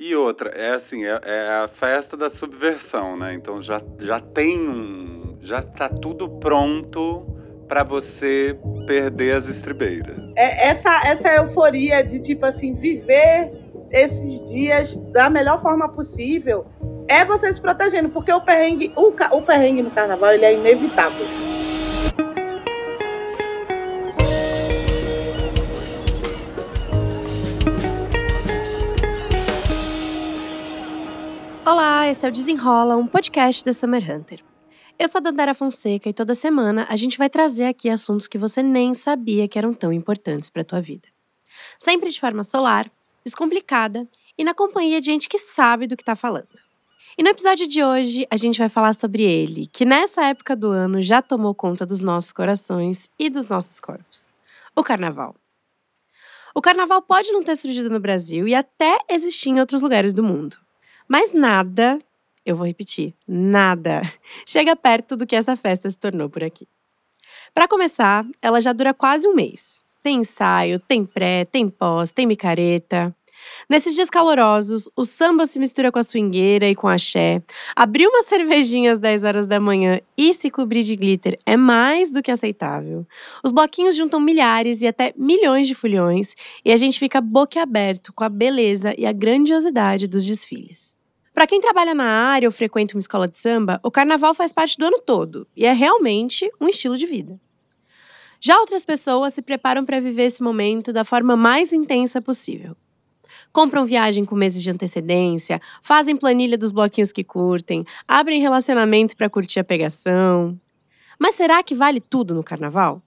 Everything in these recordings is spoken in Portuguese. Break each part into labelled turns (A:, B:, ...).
A: E outra, é assim, é, é a festa da subversão, né? Então já, já tem um. Já está tudo pronto para você perder as estribeiras.
B: É essa, essa euforia de, tipo assim, viver esses dias da melhor forma possível é você se protegendo, porque o perrengue, o, o perrengue no carnaval ele é inevitável.
C: Esse é o Desenrola, um podcast da Summer Hunter. Eu sou a Dandara Fonseca e toda semana a gente vai trazer aqui assuntos que você nem sabia que eram tão importantes para tua vida. Sempre de forma solar, descomplicada e na companhia de gente que sabe do que está falando. E no episódio de hoje a gente vai falar sobre ele, que nessa época do ano já tomou conta dos nossos corações e dos nossos corpos: o carnaval. O carnaval pode não ter surgido no Brasil e até existir em outros lugares do mundo. Mas nada, eu vou repetir, nada chega perto do que essa festa se tornou por aqui. Para começar, ela já dura quase um mês. Tem ensaio, tem pré, tem pós, tem micareta. Nesses dias calorosos, o samba se mistura com a swingueira e com a axé. Abrir uma cervejinha às 10 horas da manhã e se cobrir de glitter é mais do que aceitável. Os bloquinhos juntam milhares e até milhões de fulhões e a gente fica boquiaberto com a beleza e a grandiosidade dos desfiles. Para quem trabalha na área ou frequenta uma escola de samba, o carnaval faz parte do ano todo e é realmente um estilo de vida. Já outras pessoas se preparam para viver esse momento da forma mais intensa possível. Compram viagem com meses de antecedência, fazem planilha dos bloquinhos que curtem, abrem relacionamento para curtir a pegação. Mas será que vale tudo no carnaval?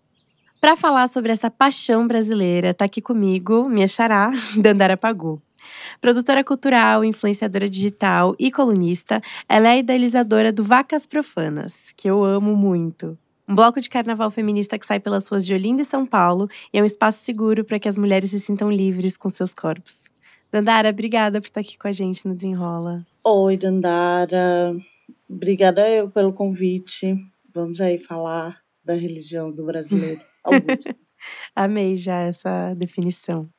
C: Para falar sobre essa paixão brasileira, está aqui comigo minha xará, Dandara Pagu. Produtora cultural, influenciadora digital e colunista, ela é idealizadora do Vacas Profanas, que eu amo muito. Um bloco de carnaval feminista que sai pelas ruas de Olinda e São Paulo e é um espaço seguro para que as mulheres se sintam livres com seus corpos. Dandara, obrigada por estar aqui com a gente no Desenrola.
B: Oi, Dandara. Obrigada eu pelo convite. Vamos aí falar da religião do brasileiro.
C: Amei já essa definição.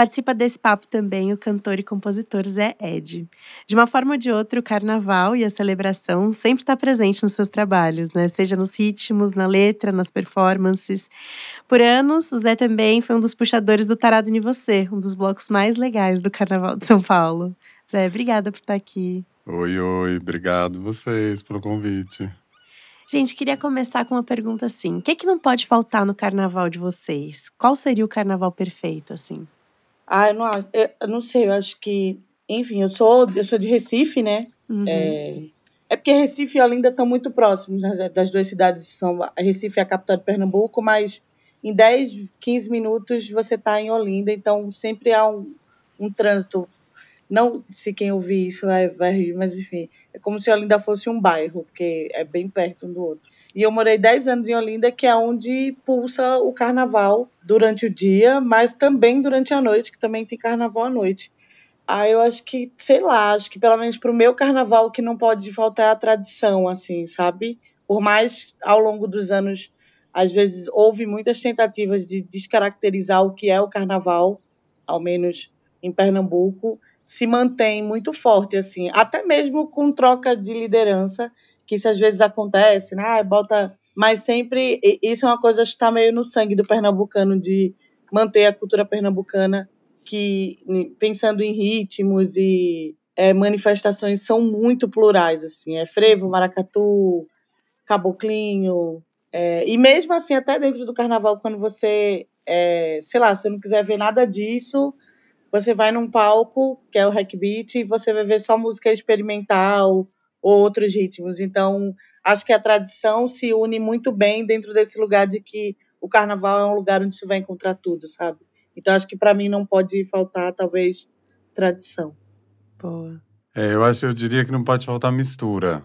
C: Participa desse papo também o cantor e compositor Zé Ed. De uma forma ou de outra, o carnaval e a celebração sempre está presente nos seus trabalhos, né? Seja nos ritmos, na letra, nas performances. Por anos, o Zé também foi um dos puxadores do Tarado em Você, um dos blocos mais legais do Carnaval de São Paulo. Zé, obrigada por estar aqui.
A: Oi, oi, obrigado vocês pelo convite.
C: Gente, queria começar com uma pergunta assim: o que, é que não pode faltar no carnaval de vocês? Qual seria o carnaval perfeito, assim?
B: Ah, eu não, eu não sei, eu acho que. Enfim, eu sou, eu sou de Recife, né? Uhum. É, é porque Recife e Olinda estão muito próximos né, das duas cidades. São, Recife é a capital de Pernambuco, mas em 10, 15 minutos você está em Olinda, então sempre há um, um trânsito. Não se quem ouvir isso vai, vai rir, mas enfim, é como se Olinda fosse um bairro, porque é bem perto um do outro. E eu morei 10 anos em Olinda, que é onde pulsa o carnaval durante o dia, mas também durante a noite, que também tem carnaval à noite. Aí eu acho que, sei lá, acho que pelo menos pro meu carnaval o que não pode faltar é a tradição, assim, sabe? Por mais ao longo dos anos, às vezes houve muitas tentativas de descaracterizar o que é o carnaval, ao menos em Pernambuco, se mantém muito forte, assim, até mesmo com troca de liderança que isso às vezes acontece, né? Ah, bota. Mas sempre. Isso é uma coisa que está meio no sangue do pernambucano, de manter a cultura pernambucana, que pensando em ritmos e é, manifestações são muito plurais, assim. É frevo, maracatu, caboclinho. É, e mesmo assim, até dentro do carnaval, quando você, é, sei lá, se você não quiser ver nada disso, você vai num palco, que é o Hack Beat, e você vai ver só música experimental, ou outros ritmos. Então, acho que a tradição se une muito bem dentro desse lugar de que o carnaval é um lugar onde se vai encontrar tudo, sabe? Então, acho que para mim não pode faltar, talvez, tradição.
C: Boa.
A: É, eu acho, eu diria que não pode faltar mistura.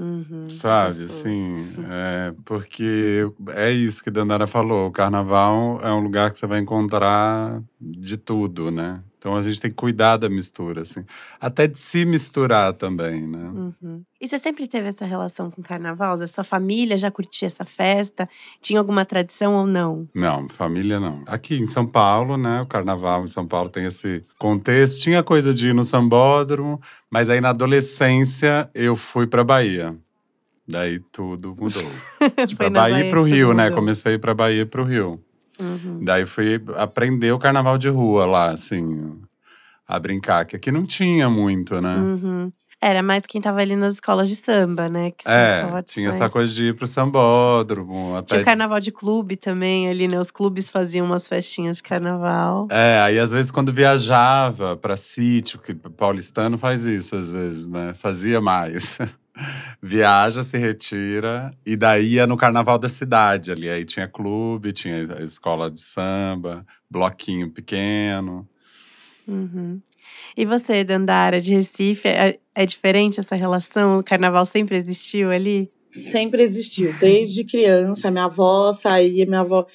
C: Uhum,
A: sabe, assim, é, porque é isso que a Dandara falou, o carnaval é um lugar que você vai encontrar de tudo, né? Então a gente tem que cuidar da mistura, assim. Até de se misturar também, né?
C: Uhum. E você sempre teve essa relação com o carnaval? A sua família já curtia essa festa? Tinha alguma tradição ou não?
A: Não, família não. Aqui em São Paulo, né? O carnaval em São Paulo tem esse contexto. Tinha coisa de ir no sambódromo, mas aí na adolescência eu fui pra Bahia. Daí tudo mudou. pra Bahia, Bahia e pro Rio, né? Comecei a ir pra Bahia e pro Rio. Uhum. Daí fui aprender o carnaval de rua lá, assim, a brincar, que aqui não tinha muito, né?
C: Uhum. Era mais quem tava ali nas escolas de samba, né? Que
A: é, tinha essa coisa de ir pro sambódromo. Até...
C: Tinha o carnaval de clube também ali, né? Os clubes faziam umas festinhas de carnaval.
A: É, aí às vezes quando viajava pra sítio, que paulistano faz isso às vezes, né? Fazia mais. viaja, se retira e daí ia no carnaval da cidade ali. Aí tinha clube, tinha escola de samba, bloquinho pequeno.
C: Uhum. E você, Dandara, de Recife, é, é diferente essa relação? O carnaval sempre existiu ali?
B: Sempre existiu. Desde criança, minha avó saía, minha avó.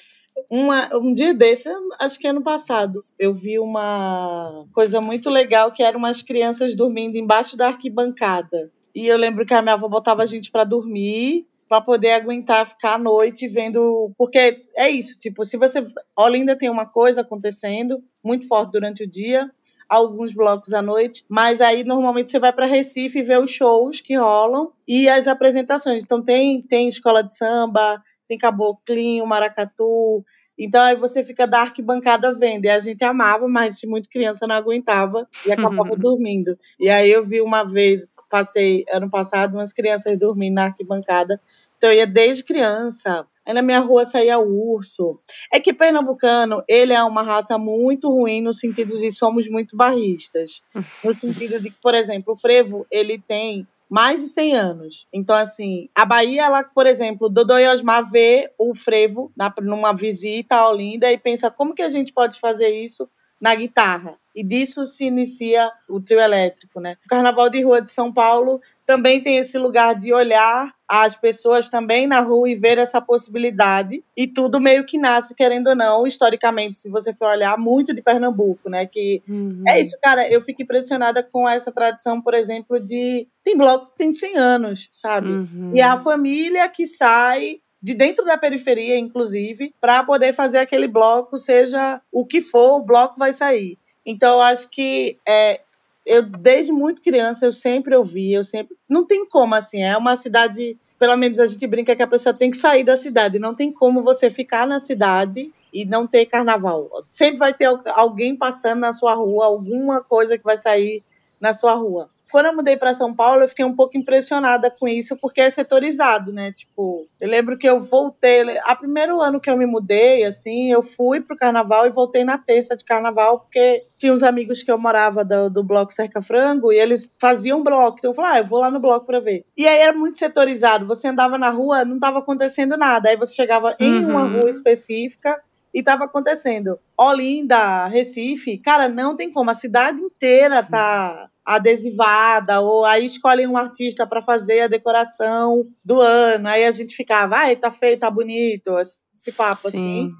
B: Uma, um dia desse, acho que ano passado, eu vi uma coisa muito legal que eram umas crianças dormindo embaixo da arquibancada. E eu lembro que a minha avó botava a gente para dormir para poder aguentar ficar à noite vendo, porque é isso, tipo, se você Olinda tem uma coisa acontecendo muito forte durante o dia, alguns blocos à noite, mas aí normalmente você vai para Recife ver os shows que rolam e as apresentações. Então tem tem escola de samba, tem caboclinho, maracatu, então aí você fica da arquibancada vendo. E a gente amava, mas muito criança não aguentava e acabava dormindo. E aí eu vi uma vez, passei ano passado umas crianças dormindo na arquibancada. Então eu ia desde criança. Aí na minha rua saía urso. É que pernambucano, ele é uma raça muito ruim no sentido de somos muito barristas. No sentido de que, por exemplo, o frevo, ele tem mais de 100 anos. Então, assim, a Bahia, ela, por exemplo, Dodô e Osmar vê o frevo na, numa visita a Olinda e pensa como que a gente pode fazer isso na guitarra. E disso se inicia o trio elétrico, né? O Carnaval de Rua de São Paulo também tem esse lugar de olhar as pessoas também na rua e ver essa possibilidade. E tudo meio que nasce, querendo ou não, historicamente, se você for olhar, muito de Pernambuco, né? Que uhum. é isso, cara. Eu fico impressionada com essa tradição, por exemplo, de. Tem bloco que tem 100 anos, sabe? Uhum. E é a família que sai de dentro da periferia, inclusive, para poder fazer aquele bloco, seja o que for, o bloco vai sair. Então, eu acho que é, eu desde muito criança eu sempre ouvi, eu sempre não tem como assim, é uma cidade, pelo menos a gente brinca que a pessoa tem que sair da cidade, não tem como você ficar na cidade e não ter carnaval. Sempre vai ter alguém passando na sua rua, alguma coisa que vai sair na sua rua quando eu mudei para São Paulo, eu fiquei um pouco impressionada com isso, porque é setorizado, né? Tipo, eu lembro que eu voltei, a primeiro ano que eu me mudei, assim, eu fui pro carnaval e voltei na terça de carnaval, porque tinha uns amigos que eu morava do, do bloco Cerca Frango e eles faziam bloco. Então eu falei, ah, eu vou lá no bloco para ver. E aí era muito setorizado. Você andava na rua, não tava acontecendo nada. Aí você chegava em uhum. uma rua específica e estava acontecendo. Olinda, Recife, cara, não tem como. A cidade inteira tá adesivada, ou aí escolhem um artista para fazer a decoração do ano. Aí a gente ficava, ai, tá feio, tá bonito, esse papo Sim. assim.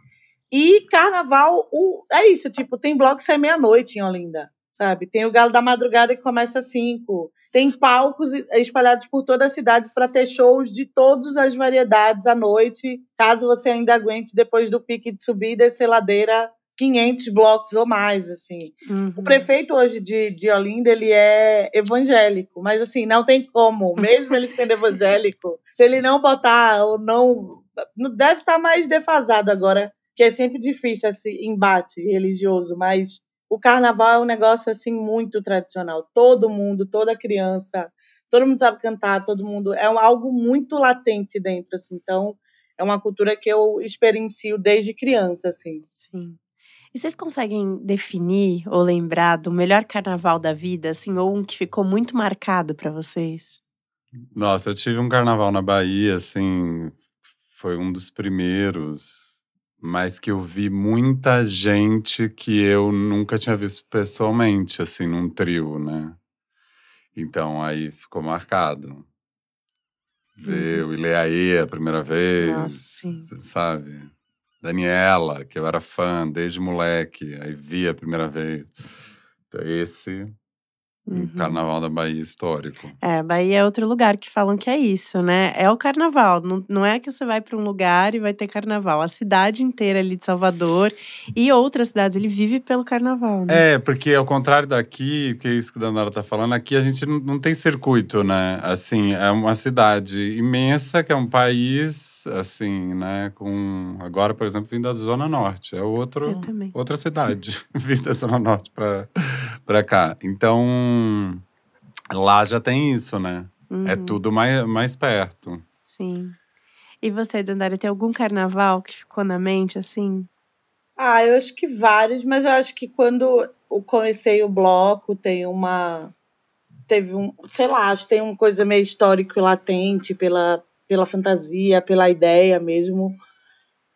B: E carnaval, o, é isso, tipo, tem bloco que sai meia-noite em Olinda, sabe? Tem o Galo da Madrugada que começa às cinco. Tem palcos espalhados por toda a cidade para ter shows de todas as variedades à noite, caso você ainda aguente depois do pique de subir e descer ladeira 500 blocos ou mais, assim. Uhum. O prefeito hoje de, de Olinda, ele é evangélico, mas assim, não tem como, mesmo ele sendo evangélico, se ele não botar ou não, deve estar mais defasado agora, que é sempre difícil esse embate religioso, mas o carnaval é um negócio assim muito tradicional. Todo mundo, toda criança, todo mundo sabe cantar, todo mundo é algo muito latente dentro, assim. Então, é uma cultura que eu experiencio desde criança, assim.
C: Sim. E vocês conseguem definir ou lembrar do melhor carnaval da vida, assim, ou um que ficou muito marcado para vocês?
A: Nossa, eu tive um carnaval na Bahia, assim, foi um dos primeiros, mas que eu vi muita gente que eu nunca tinha visto pessoalmente, assim, num trio, né? Então aí ficou marcado. Ver uhum. o Ileaê a primeira vez, Nossa, sabe? Daniela, que eu era fã desde moleque, aí vi a primeira vez. Esse Uhum. Carnaval da Bahia histórico.
C: É, Bahia é outro lugar que falam que é isso, né? É o carnaval. Não, não é que você vai para um lugar e vai ter carnaval. A cidade inteira ali de Salvador e outras cidades, ele vive pelo carnaval,
A: né? É, porque ao contrário daqui, que é isso que a Danara tá falando, aqui a gente não, não tem circuito, né? Assim, é uma cidade imensa, que é um país, assim, né? Com. Agora, por exemplo, vindo da Zona Norte. É outro, outra cidade vindo da Zona Norte para cá. Então lá já tem isso, né? É uhum. É tudo mais, mais perto.
C: Sim. E você, Dandara, tem algum carnaval que ficou na mente assim?
B: Ah, eu acho que vários, mas eu acho que quando eu comecei o bloco tem uma. Teve um. Sei lá, acho que tem uma coisa meio histórico e latente pela, pela fantasia, pela ideia mesmo.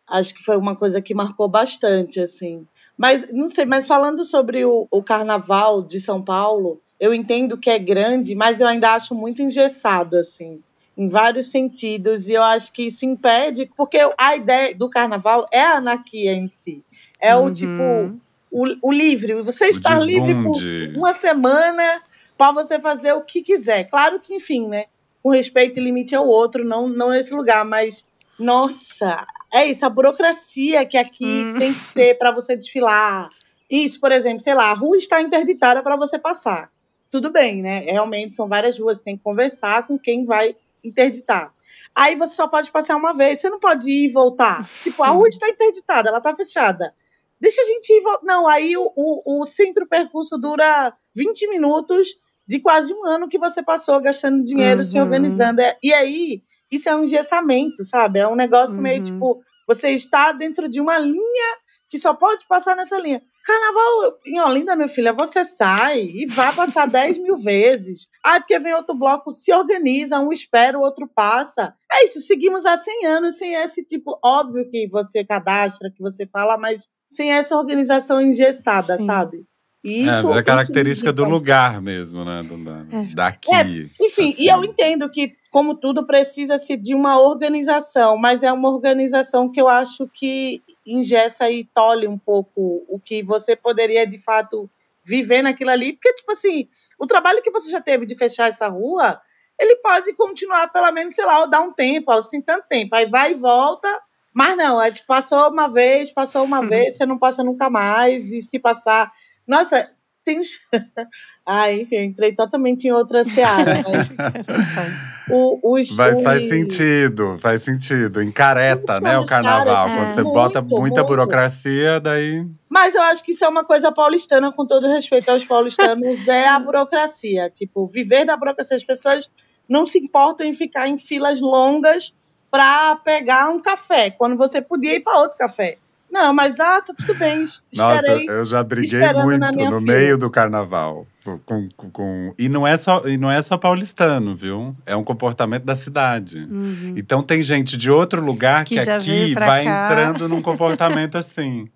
B: Acho que foi uma coisa que marcou bastante, assim. Mas, não sei, mas falando sobre o, o carnaval de São Paulo, eu entendo que é grande, mas eu ainda acho muito engessado, assim, em vários sentidos, e eu acho que isso impede, porque a ideia do carnaval é a anarquia em si. É uhum. o tipo, o, o livre, você o estar livre por uma semana para você fazer o que quiser. Claro que, enfim, né? Com respeito e limite ao outro, não, não nesse lugar, mas nossa, é isso, a burocracia que aqui hum. tem que ser para você desfilar. Isso, por exemplo, sei lá, a rua está interditada para você passar. Tudo bem, né? Realmente são várias ruas, tem que conversar com quem vai interditar. Aí você só pode passar uma vez, você não pode ir e voltar. Tipo, a rua está interditada, ela está fechada. Deixa a gente ir voltar. Não, aí o, o, o, sempre o percurso dura 20 minutos de quase um ano que você passou gastando dinheiro, uhum. se organizando. É, e aí isso é um engessamento, sabe? É um negócio uhum. meio tipo, você está dentro de uma linha que só pode passar nessa linha. Carnaval em Olinda, meu filho, você sai e vai passar 10 mil vezes. Ah, porque vem outro bloco, se organiza, um espera, o outro passa. É isso, seguimos há 100 anos sem esse tipo. Óbvio que você cadastra, que você fala, mas sem essa organização engessada, Sim. sabe?
A: Isso, é, é característica do lugar mesmo, né? Do, é. Daqui.
B: É, enfim, assim. e eu entendo que como tudo, precisa-se de uma organização, mas é uma organização que eu acho que ingessa e tolhe um pouco o que você poderia, de fato, viver naquilo ali. Porque, tipo assim, o trabalho que você já teve de fechar essa rua, ele pode continuar, pelo menos, sei lá, dar um tempo, você tem tanto tempo, aí vai e volta. Mas não, é tipo, passou uma vez, passou uma uhum. vez, você não passa nunca mais, e se passar. Nossa, tem. ah, enfim, eu entrei totalmente em outra seara, mas.
A: O, os, Mas os... faz sentido, faz sentido. Encareta, né, o carnaval. Caras, Quando é. você muito, bota muita muito. burocracia, daí.
B: Mas eu acho que isso é uma coisa paulistana, com todo respeito aos paulistanos, é a burocracia. Tipo, viver da burocracia. As pessoas não se importam em ficar em filas longas para pegar um café, quando você podia ir para outro café. Não, mas ah, tá tudo bem.
A: Nossa, eu já briguei muito no meio do carnaval. Com, com, com, E, não é só, e não é só paulistano, viu? É um comportamento da cidade. Uhum. Então tem gente de outro lugar que, que aqui vai cá. entrando num comportamento assim.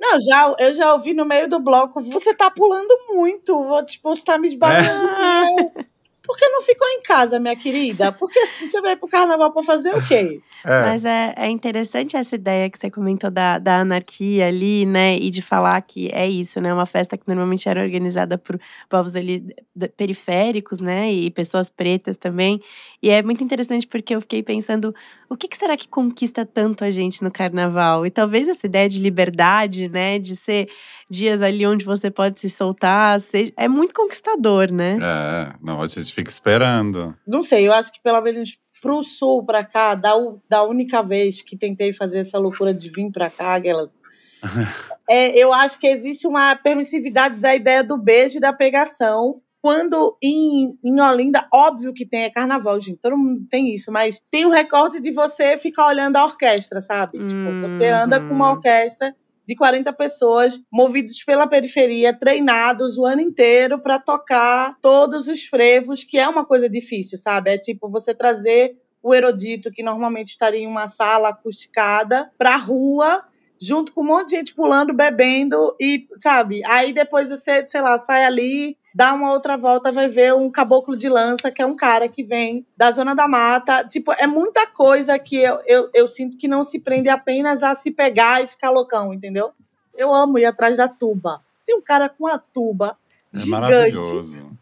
B: Não, já, eu já ouvi no meio do bloco, você tá pulando muito, vou, tipo, você tá me esbarrando. É. Por que não ficou em casa, minha querida? Porque assim você vai pro carnaval para fazer o quê?
C: É. Mas é, é interessante essa ideia que você comentou da, da anarquia ali, né? E de falar que é isso, né? Uma festa que normalmente era organizada por povos ali periféricos, né? E pessoas pretas também. E é muito interessante porque eu fiquei pensando, o que, que será que conquista tanto a gente no carnaval? E talvez essa ideia de liberdade, né? De ser dias ali onde você pode se soltar, seja, é muito conquistador, né?
A: É, não, a gente fica esperando.
B: Não sei, eu acho que pelo menos pro sul, pra cá, da, da única vez que tentei fazer essa loucura de vir pra cá, aquelas. é, eu acho que existe uma permissividade da ideia do beijo e da pegação. Quando em, em Olinda, óbvio que tem é carnaval, gente, todo mundo tem isso, mas tem o recorte de você ficar olhando a orquestra, sabe? Uhum. Tipo, você anda com uma uhum. orquestra de 40 pessoas movidos pela periferia, treinados o ano inteiro para tocar todos os frevos, que é uma coisa difícil, sabe? É tipo você trazer o erudito que normalmente estaria em uma sala acusticada para a rua junto com um monte de gente pulando, bebendo e, sabe? Aí depois você, sei lá, sai ali, dá uma outra volta, vai ver um caboclo de lança, que é um cara que vem da zona da mata. Tipo, é muita coisa que eu, eu, eu sinto que não se prende apenas a se pegar e ficar loucão, entendeu? Eu amo ir atrás da tuba. Tem um cara com a tuba
A: É gigante,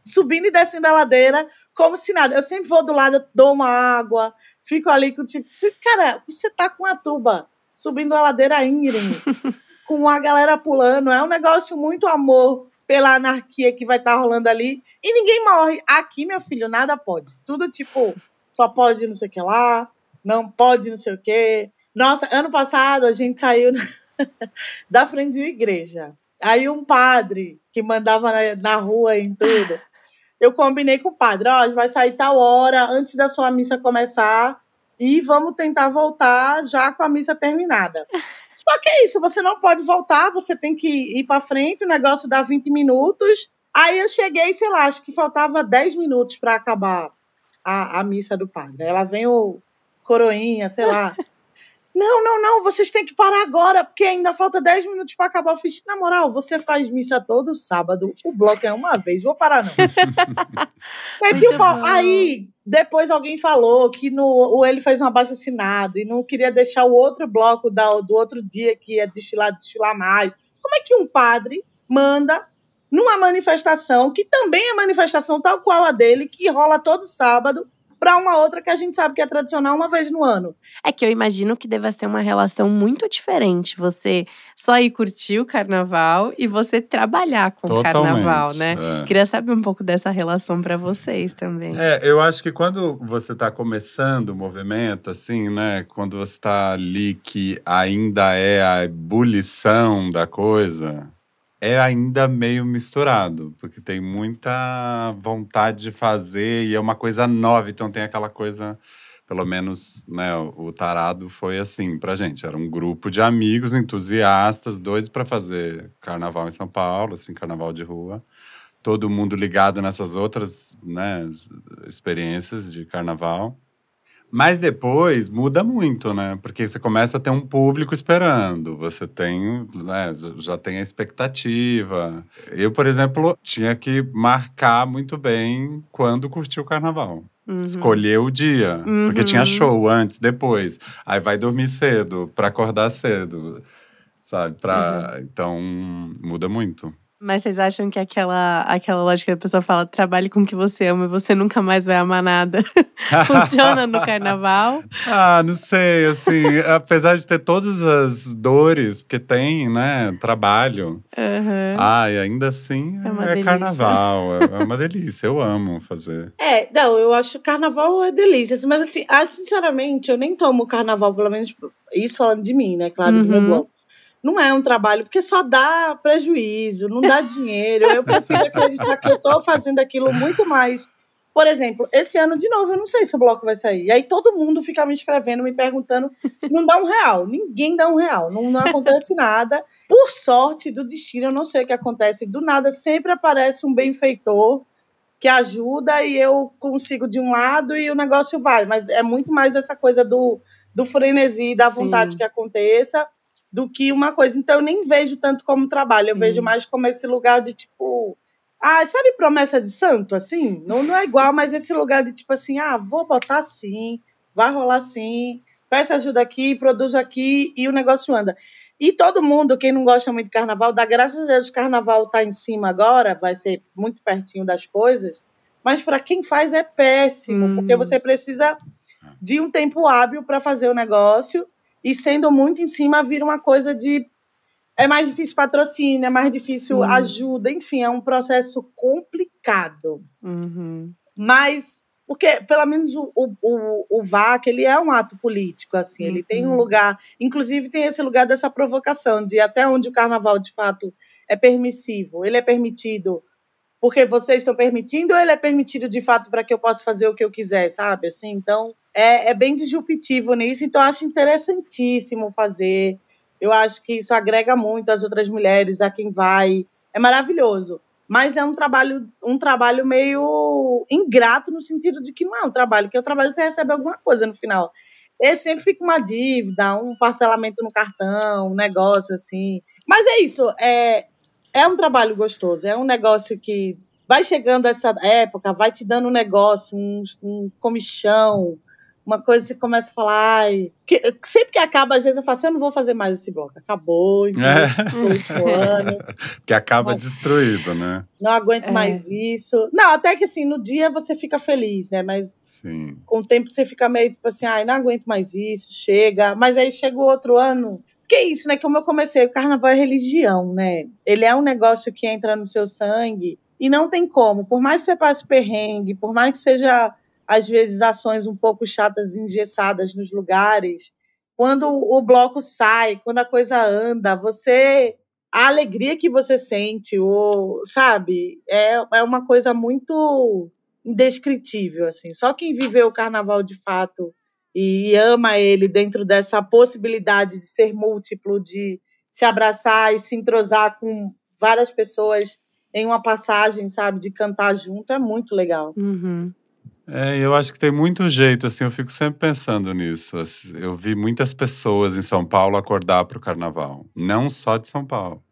B: subindo e descendo a ladeira, como se nada. Eu sempre vou do lado, dou uma água, fico ali com tipo. Cara, você tá com a tuba subindo a ladeira íngreme, com a galera pulando. É um negócio muito amor pela anarquia que vai estar tá rolando ali. E ninguém morre. Aqui, meu filho, nada pode. Tudo tipo, só pode não sei o que lá, não pode não sei o que. Nossa, ano passado a gente saiu da frente de uma igreja. Aí um padre que mandava na, na rua em tudo. Eu combinei com o padre, ó, oh, vai sair tal hora antes da sua missa começar e vamos tentar voltar já com a missa terminada. Só que é isso, você não pode voltar, você tem que ir para frente, o negócio dá 20 minutos. Aí eu cheguei, sei lá, acho que faltava 10 minutos para acabar a, a missa do padre. Ela vem o coroinha, sei lá. Não, não, não, vocês têm que parar agora, porque ainda falta 10 minutos para acabar o ficha. Na moral, você faz missa todo sábado, o bloco é uma vez, vou parar não. é aí, depois alguém falou que no, ele fez um abaixo assinado e não queria deixar o outro bloco da, do outro dia que ia desfilar, desfilar mais. Como é que um padre manda numa manifestação, que também é manifestação tal qual a dele, que rola todo sábado, para uma outra que a gente sabe que é tradicional uma vez no ano.
C: É que eu imagino que deva ser uma relação muito diferente você só ir curtir o carnaval e você trabalhar com o carnaval, né? É. Queria saber um pouco dessa relação para vocês também.
A: É, eu acho que quando você está começando o movimento, assim, né? Quando você está ali que ainda é a ebulição da coisa, é ainda meio misturado, porque tem muita vontade de fazer e é uma coisa nova, então tem aquela coisa, pelo menos, né, o tarado foi assim pra gente, era um grupo de amigos entusiastas, dois para fazer carnaval em São Paulo, assim, carnaval de rua. Todo mundo ligado nessas outras, né, experiências de carnaval. Mas depois muda muito, né? Porque você começa a ter um público esperando, você tem, né, já tem a expectativa. Eu, por exemplo, tinha que marcar muito bem quando curtir o carnaval. Uhum. Escolher o dia, uhum. porque tinha uhum. show antes, depois. Aí vai dormir cedo, para acordar cedo, sabe? Pra... Uhum. Então, muda muito.
C: Mas vocês acham que aquela, aquela lógica que a pessoa fala, trabalhe com o que você ama e você nunca mais vai amar nada, funciona no carnaval?
A: Ah, não sei, assim, apesar de ter todas as dores, porque tem, né, trabalho. Uhum. Ai, ainda assim é, é carnaval, é, é uma delícia, eu amo fazer.
B: É, não, eu acho que carnaval é delícia, mas assim, ah, sinceramente, eu nem tomo carnaval, pelo menos isso falando de mim, né, claro, uhum. do meu uhum. bloco não é um trabalho, porque só dá prejuízo, não dá dinheiro. Eu prefiro acreditar que eu estou fazendo aquilo muito mais. Por exemplo, esse ano de novo, eu não sei se o bloco vai sair. E aí todo mundo fica me escrevendo, me perguntando, não dá um real, ninguém dá um real, não, não acontece nada. Por sorte do destino, eu não sei o que acontece. Do nada sempre aparece um benfeitor que ajuda e eu consigo de um lado e o negócio vai. Mas é muito mais essa coisa do, do frenesi, da vontade Sim. que aconteça do que uma coisa. Então, eu nem vejo tanto como trabalho, eu Sim. vejo mais como esse lugar de tipo. Ah, sabe promessa de santo, assim? Não, não é igual, mas esse lugar de tipo assim, ah, vou botar assim, vai rolar assim, peça ajuda aqui, produzo aqui e o negócio anda. E todo mundo, quem não gosta muito de carnaval, dá graças a Deus, o carnaval está em cima agora, vai ser muito pertinho das coisas, mas para quem faz é péssimo, hum. porque você precisa de um tempo hábil para fazer o negócio e sendo muito em cima, vira uma coisa de. É mais difícil patrocínio, é mais difícil uhum. ajuda, enfim, é um processo complicado. Uhum. Mas, porque pelo menos o, o, o, VAC, ele é um ato político, assim, uhum. ele tem um uhum. lugar, inclusive tem esse lugar dessa provocação, de até onde o carnaval de fato é permissivo, ele é permitido porque vocês estão permitindo ou ele é permitido de fato para que eu possa fazer o que eu quiser, sabe? Assim, então é, é bem disruptivo nisso, então acho interessantíssimo fazer. Eu acho que isso agrega muito às outras mulheres, a quem vai. É maravilhoso. Mas é um trabalho, um trabalho meio ingrato no sentido de que não é um trabalho, que é um trabalho que você recebe alguma coisa no final. E sempre fica uma dívida, um parcelamento no cartão, um negócio assim. Mas é isso, é, é um trabalho gostoso, é um negócio que vai chegando essa época, vai te dando um negócio, um, um comichão, uma coisa você começa a falar, ai, que, sempre que acaba, às vezes eu falo assim, eu não vou fazer mais esse bloco. Acabou, então, é.
A: ano. que acaba Mas, destruído, né?
B: Não aguento é. mais isso. Não, até que assim, no dia você fica feliz, né? Mas Sim. com o tempo você fica meio tipo assim, ai, não aguento mais isso, chega. Mas aí chega o outro ano. Que é isso, né? Como eu comecei, o carnaval é religião, né? Ele é um negócio que entra no seu sangue e não tem como. Por mais que você passe perrengue, por mais que seja às vezes, ações um pouco chatas, engessadas nos lugares. Quando o bloco sai, quando a coisa anda, você. A alegria que você sente, ou, sabe, é, é uma coisa muito indescritível, assim. Só quem viveu o carnaval de fato e ama ele dentro dessa possibilidade de ser múltiplo, de se abraçar e se entrosar com várias pessoas em uma passagem, sabe, de cantar junto, é muito legal.
C: Uhum.
A: É, eu acho que tem muito jeito, assim, eu fico sempre pensando nisso. Eu vi muitas pessoas em São Paulo acordar para o carnaval, não só de São Paulo.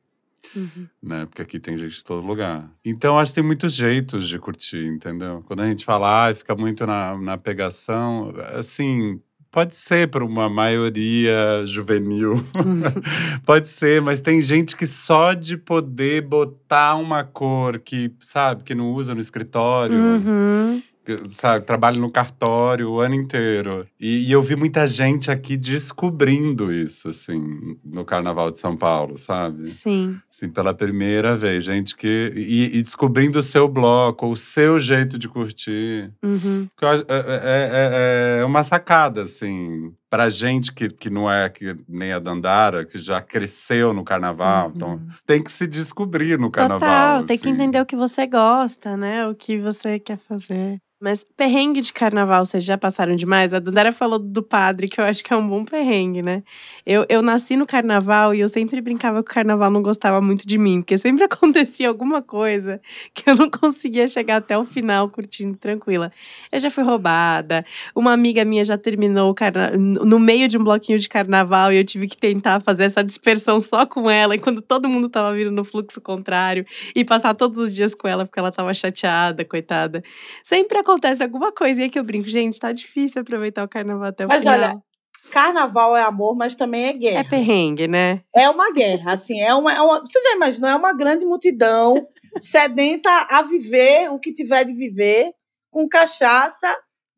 A: Uhum. Né? Porque aqui tem gente de todo lugar. Então, acho que tem muitos jeitos de curtir, entendeu? Quando a gente fala, ah, fica muito na, na pegação, assim, Pode ser para uma maioria juvenil. Uhum. Pode ser, mas tem gente que só de poder botar uma cor que, sabe, que não usa no escritório,
C: uhum
A: sabe, trabalho no cartório o ano inteiro. E, e, eu vi muita gente aqui descobrindo isso, assim, no Carnaval de São Paulo, sabe?
C: Sim.
A: Assim, pela primeira vez, gente que. E, e descobrindo o seu bloco, o seu jeito de curtir.
C: Uhum.
A: É, é, é, é uma sacada, assim, pra gente que, que não é que nem a Dandara, que já cresceu no carnaval. Então uhum. Então, tem que se descobrir no carnaval.
C: Total,
A: assim.
C: tem que assim. entender o que você gosta, né? O que você quer fazer. Mas perrengue de carnaval, vocês já passaram demais? A Dandara falou do padre, que eu acho que é um bom perrengue, né? Eu, eu nasci no carnaval e eu sempre brincava que o carnaval não gostava muito de mim, porque sempre acontecia alguma coisa que eu não conseguia chegar até o final curtindo tranquila. Eu já fui roubada, uma amiga minha já terminou carna... no meio de um bloquinho de carnaval e eu tive que tentar fazer essa dispersão só com ela, enquanto todo mundo tava vindo no fluxo contrário, e passar todos os dias com ela porque ela tava chateada, coitada. Sempre aconteceu acontece alguma coisinha que eu brinco, gente, tá difícil aproveitar o carnaval até o
B: mas
C: final.
B: Mas olha, carnaval é amor, mas também é guerra.
C: É perrengue, né?
B: É uma guerra, assim, é uma, é uma você já imaginou, é uma grande multidão sedenta a viver o que tiver de viver, com cachaça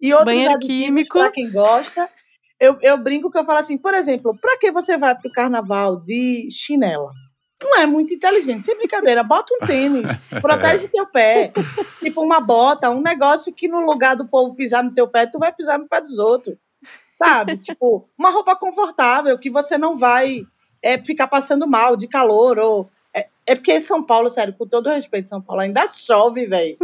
B: e outros
C: Banheiro aditivos para
B: quem gosta. Eu, eu brinco que eu falo assim, por exemplo, para que você vai pro carnaval de chinela? Não é muito inteligente. Sem brincadeira, bota um tênis, protege teu pé. Tipo uma bota, um negócio que no lugar do povo pisar no teu pé, tu vai pisar no pé dos outros. Sabe? Tipo, uma roupa confortável que você não vai é, ficar passando mal de calor ou é, é porque São Paulo, sério, com todo respeito, São Paulo ainda chove, velho.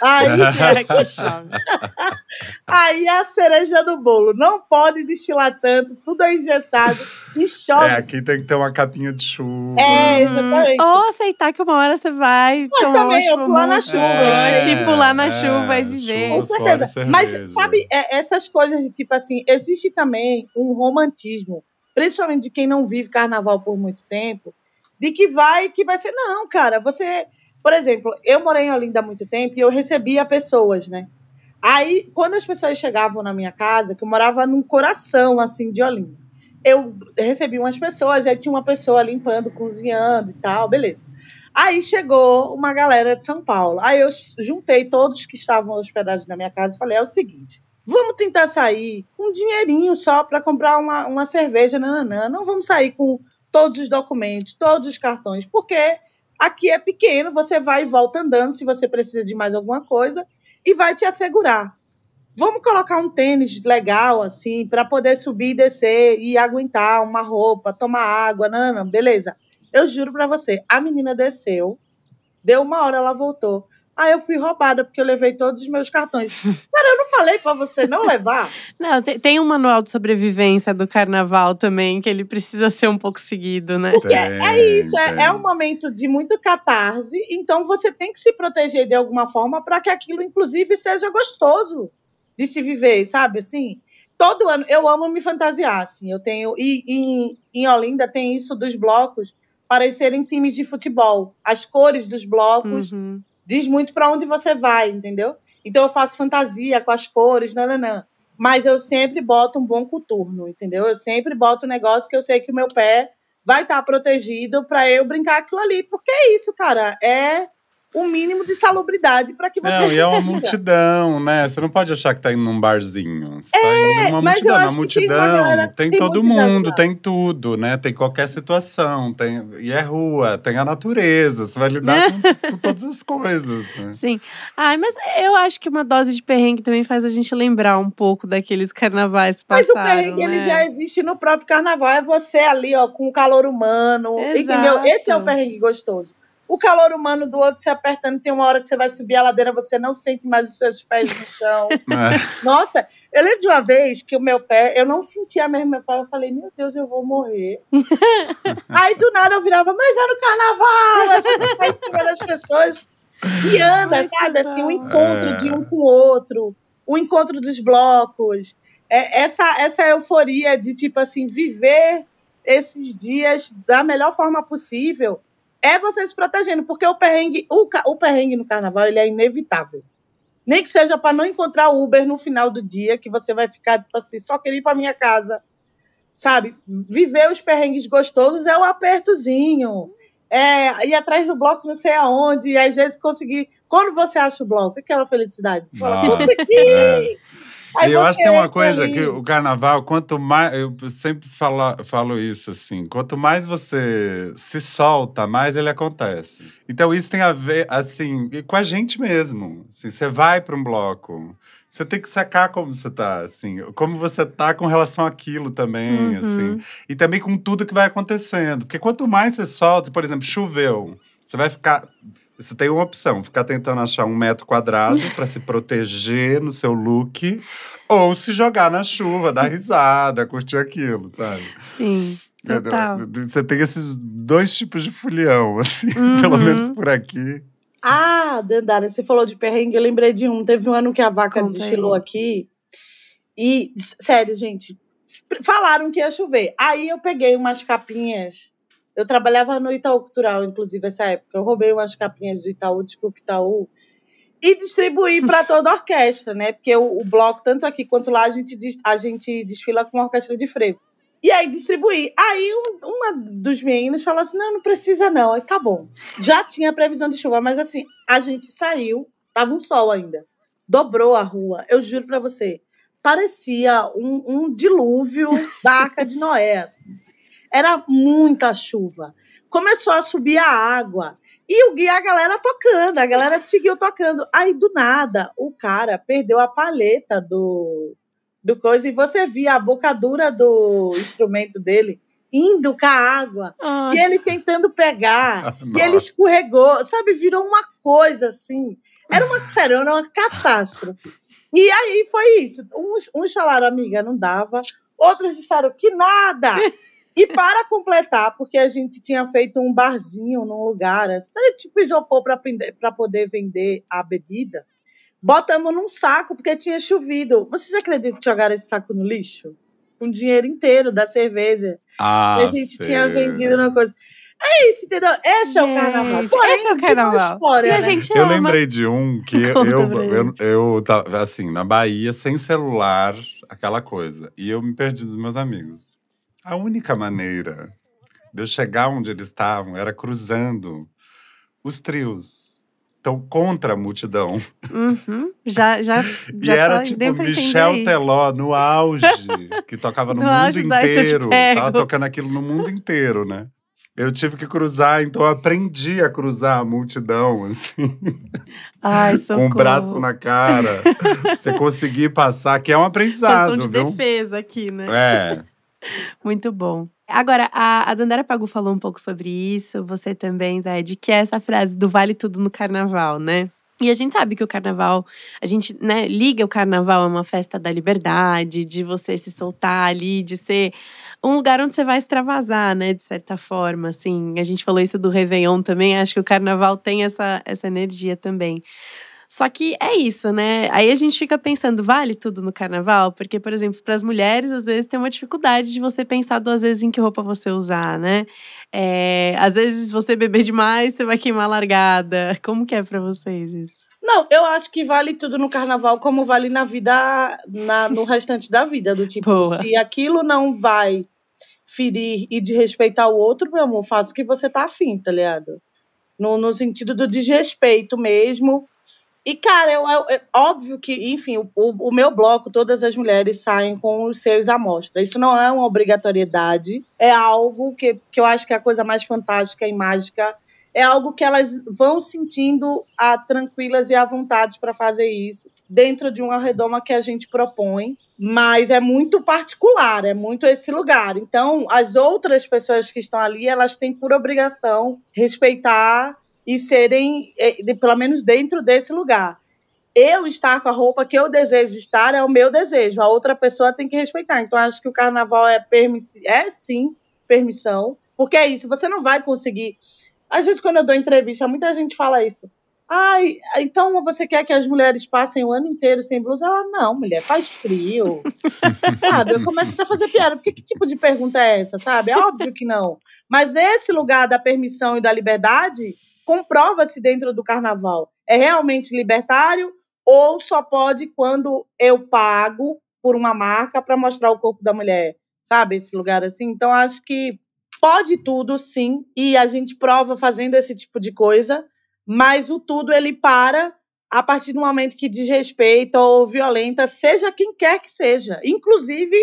B: Aí, é que chove. aí é a cereja do bolo. Não pode destilar tanto, tudo é engessado e chove. É,
A: aqui tem que ter uma capinha de chuva.
B: É, exatamente.
C: Ou aceitar que uma hora você vai.
B: Eu também, eu pular na chuva.
C: É, tipo, lá na é, chuva e viver.
B: Com certeza. Mas, sabe, é, essas coisas de tipo assim, existe também um romantismo, principalmente de quem não vive carnaval por muito tempo, de que vai, que vai ser, não, cara, você por exemplo, eu morei em Olinda há muito tempo e eu recebia pessoas, né? Aí, quando as pessoas chegavam na minha casa, que eu morava num coração, assim, de Olinda, eu recebi umas pessoas, aí tinha uma pessoa limpando, cozinhando e tal, beleza. Aí chegou uma galera de São Paulo. Aí eu juntei todos que estavam hospedados na minha casa e falei: é o seguinte, vamos tentar sair com um dinheirinho só para comprar uma, uma cerveja, nananã. Não vamos sair com todos os documentos, todos os cartões, porque Aqui é pequeno, você vai e volta andando se você precisa de mais alguma coisa e vai te assegurar. Vamos colocar um tênis legal, assim, para poder subir e descer e aguentar uma roupa, tomar água. Não, não, não, beleza. Eu juro para você, a menina desceu, deu uma hora, ela voltou. Aí eu fui roubada porque eu levei todos os meus cartões. Cara, eu não falei para você não levar?
C: Não, tem, tem, um manual de sobrevivência do carnaval também, que ele precisa ser um pouco seguido, né?
B: Porque tem, é isso, é, é, um momento de muito catarse, então você tem que se proteger de alguma forma para que aquilo, inclusive, seja gostoso de se viver, sabe? Assim, todo ano, eu amo me fantasiar, assim, eu tenho, e, e em Olinda tem isso dos blocos parecerem times de futebol. As cores dos blocos uhum diz muito para onde você vai, entendeu? Então eu faço fantasia com as cores, não. Mas eu sempre boto um bom coturno, entendeu? Eu sempre boto um negócio que eu sei que o meu pé vai estar tá protegido para eu brincar aquilo ali. Porque é isso, cara. É o mínimo de salubridade para que você.
A: Não, e é uma multidão, né? Você não pode achar que tá indo num barzinho. Você é, tá indo numa mas multidão. Eu acho uma multidão tem, galera, tem, tem todo mundo, tem tudo, né? Tem qualquer situação. Tem, e é rua, tem a natureza. Você vai lidar com, com, todas as coisas. Né?
C: Sim. Ai, mas eu acho que uma dose de perrengue também faz a gente lembrar um pouco daqueles carnavais passados. Mas o perrengue,
B: né? ele já existe no próprio carnaval. É você ali, ó, com o calor humano. Exato. Entendeu? Esse é o perrengue gostoso o calor humano do outro se apertando. Tem uma hora que você vai subir a ladeira, você não sente mais os seus pés no chão. É. Nossa, eu lembro de uma vez que o meu pé, eu não sentia mesmo meu pé. Eu falei, meu Deus, eu vou morrer. Aí do nada eu virava, mas é no carnaval! Aí você tá em cima das pessoas e anda, Ai, sabe? Assim, o um encontro é. de um com o outro, o encontro dos blocos. É, essa, essa euforia de, tipo assim, viver esses dias da melhor forma possível é você se protegendo, porque o perrengue, o, o perrengue no carnaval ele é inevitável. Nem que seja para não encontrar Uber no final do dia, que você vai ficar tipo assim, só querer ir para minha casa. Sabe? Viver os perrengues gostosos é o apertozinho. É ir atrás do bloco não sei aonde, e às vezes conseguir. Quando você acha o bloco, aquela felicidade. Você fala, consegui! É.
A: Aí eu acho que tem uma coisa ali. que o carnaval, quanto mais. Eu sempre falo, falo isso assim: quanto mais você se solta, mais ele acontece. Então isso tem a ver, assim, com a gente mesmo. Assim, você vai para um bloco. Você tem que sacar como você tá, assim, como você tá com relação àquilo também, uhum. assim. E também com tudo que vai acontecendo. Porque quanto mais você solta, por exemplo, choveu, você vai ficar você tem uma opção: ficar tentando achar um metro quadrado para se proteger no seu look, ou se jogar na chuva, dar risada, curtir aquilo, sabe?
C: Sim. Total.
A: Você tem esses dois tipos de fulião, assim, uhum. pelo menos por aqui.
B: Ah, Dandara, você falou de perrengue, eu lembrei de um. Teve um ano que a vaca Conta desfilou aqui. E, sério, gente, falaram que ia chover. Aí eu peguei umas capinhas eu trabalhava no Itaú Cultural, inclusive, essa época. Eu roubei umas capinhas do Itaú, desculpa, Itaú, e distribuí para toda a orquestra, né? Porque o, o, bloco, tanto aqui quanto lá, a gente, a gente desfila com a orquestra de frevo. E aí distribuí. Aí um, uma dos meninos falou assim: não, não precisa não. Aí tá bom. Já tinha previsão de chuva, mas assim, a gente saiu, tava um sol ainda. Dobrou a rua, eu juro para você. Parecia um, um dilúvio da Arca de Noé. Assim. Era muita chuva. Começou a subir a água. E o guia, a galera tocando, a galera seguiu tocando. Aí, do nada, o cara perdeu a paleta do, do coisa e você via a bocadura do instrumento dele indo com a água. Ai. E ele tentando pegar. e ele escorregou, sabe? Virou uma coisa assim. Era uma, sério, era uma catástrofe. E aí foi isso. Uns, uns falaram, amiga, não dava. Outros disseram que nada. E para completar, porque a gente tinha feito um barzinho num lugar, assim, tipo isopor para poder vender a bebida, botamos num saco, porque tinha chovido. Vocês acreditam que jogaram esse saco no lixo? Com o dinheiro inteiro da cerveja.
A: Ah,
B: que a gente tinha vendido na coisa. É isso, entendeu? Esse é o carnaval. Porém,
C: esse é o carnaval. História,
B: e a
C: né?
A: Eu lembrei de um que eu, eu, eu, eu, assim, na Bahia, sem celular, aquela coisa. E eu me perdi dos meus amigos. A única maneira de eu chegar onde eles estavam era cruzando os trios. Então, contra a multidão.
C: Uhum. Já, já,
A: já e era tipo Michel Teló no auge, que tocava no, no mundo inteiro. Tava tocando aquilo no mundo inteiro, né? Eu tive que cruzar, então eu aprendi a cruzar a multidão, assim.
C: Ai,
A: com o braço na cara. você conseguir passar, que é um aprendizado.
C: Questão de
A: viu?
C: defesa aqui, né?
A: É.
C: Muito bom. Agora, a, a Dandara Pagu falou um pouco sobre isso, você também, Zé, de que é essa frase do vale tudo no carnaval, né? E a gente sabe que o carnaval, a gente né, liga o carnaval a uma festa da liberdade, de você se soltar ali, de ser um lugar onde você vai extravasar, né, de certa forma, assim. A gente falou isso do Réveillon também, acho que o carnaval tem essa, essa energia também. Só que é isso, né? Aí a gente fica pensando, vale tudo no carnaval? Porque, por exemplo, para as mulheres, às vezes tem uma dificuldade de você pensar duas vezes em que roupa você usar, né? É, às vezes, você beber demais, você vai queimar a largada. Como que é para vocês isso?
B: Não, eu acho que vale tudo no carnaval como vale na vida, na, no restante da vida. Do tipo, Boa. se aquilo não vai ferir e de respeitar o outro, meu amor, faça o que você tá afim, tá ligado? No, no sentido do desrespeito mesmo. E, cara, eu, eu, é óbvio que, enfim, o, o, meu bloco, todas as mulheres saem com os seus à mostra. Isso não é uma obrigatoriedade, é algo que, que eu acho que é a coisa mais fantástica e mágica é algo que elas vão sentindo a, tranquilas e à vontade para fazer isso, dentro de uma redoma que a gente propõe, mas é muito particular, é muito esse lugar. Então, as outras pessoas que estão ali, elas têm por obrigação respeitar e serem, é, pelo menos dentro desse lugar. Eu estar com a roupa que eu desejo estar é o meu desejo, a outra pessoa tem que respeitar. Então, acho que o carnaval é, permiss... é sim permissão, porque é isso, você não vai conseguir às vezes, quando eu dou entrevista, muita gente fala isso. Ai, então você quer que as mulheres passem o ano inteiro sem blusa? Ela, não, mulher, faz frio. sabe? Eu começo até a fazer piada. Porque que tipo de pergunta é essa, sabe? É óbvio que não. Mas esse lugar da permissão e da liberdade comprova-se dentro do carnaval. É realmente libertário ou só pode quando eu pago por uma marca para mostrar o corpo da mulher? Sabe? Esse lugar assim. Então, acho que Pode tudo, sim, e a gente prova fazendo esse tipo de coisa, mas o tudo ele para a partir do momento que desrespeita ou violenta, seja quem quer que seja, inclusive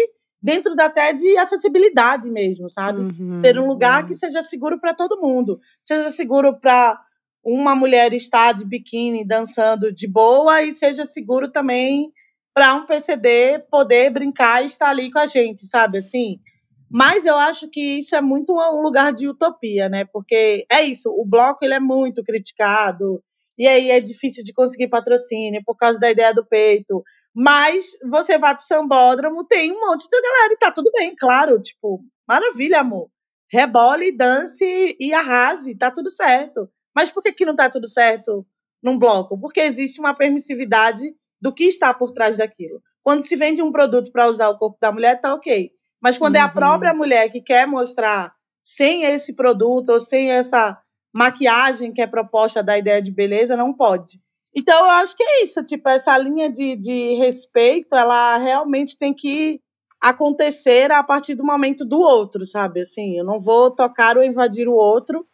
B: dentro da até de acessibilidade mesmo, sabe? Uhum, Ser um lugar uhum. que seja seguro para todo mundo, seja seguro para uma mulher estar de biquíni dançando de boa e seja seguro também para um PCD poder brincar e estar ali com a gente, sabe? Assim, mas eu acho que isso é muito um lugar de utopia, né? Porque é isso, o bloco ele é muito criticado, e aí é difícil de conseguir patrocínio por causa da ideia do peito. Mas você vai pro Sambódromo, tem um monte de galera e tá tudo bem, claro. Tipo, maravilha, amor. Rebole, dance e arrase, tá tudo certo. Mas por que, que não tá tudo certo num bloco? Porque existe uma permissividade do que está por trás daquilo. Quando se vende um produto para usar o corpo da mulher, tá ok. Mas quando uhum. é a própria uhum. mulher que quer mostrar sem esse produto ou sem essa maquiagem que é proposta da ideia de beleza, não pode. Então, eu acho que é isso. Tipo, essa linha de, de respeito, ela realmente tem que acontecer a partir do momento do outro, sabe? Assim, eu não vou tocar ou invadir o outro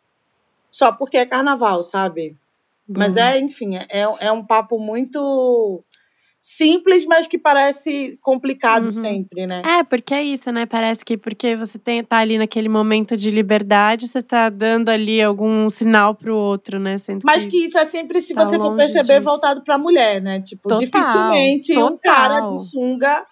B: só porque é carnaval, sabe? Mas é, enfim, é, é um papo muito simples, mas que parece complicado uhum. sempre, né?
C: É, porque é isso, né? Parece que porque você tem, tá ali naquele momento de liberdade, você tá dando ali algum sinal pro outro, né?
B: Sendo mas que, que isso é sempre, se tá você for perceber, disso. voltado pra mulher, né? Tipo, total, dificilmente total. um cara de sunga.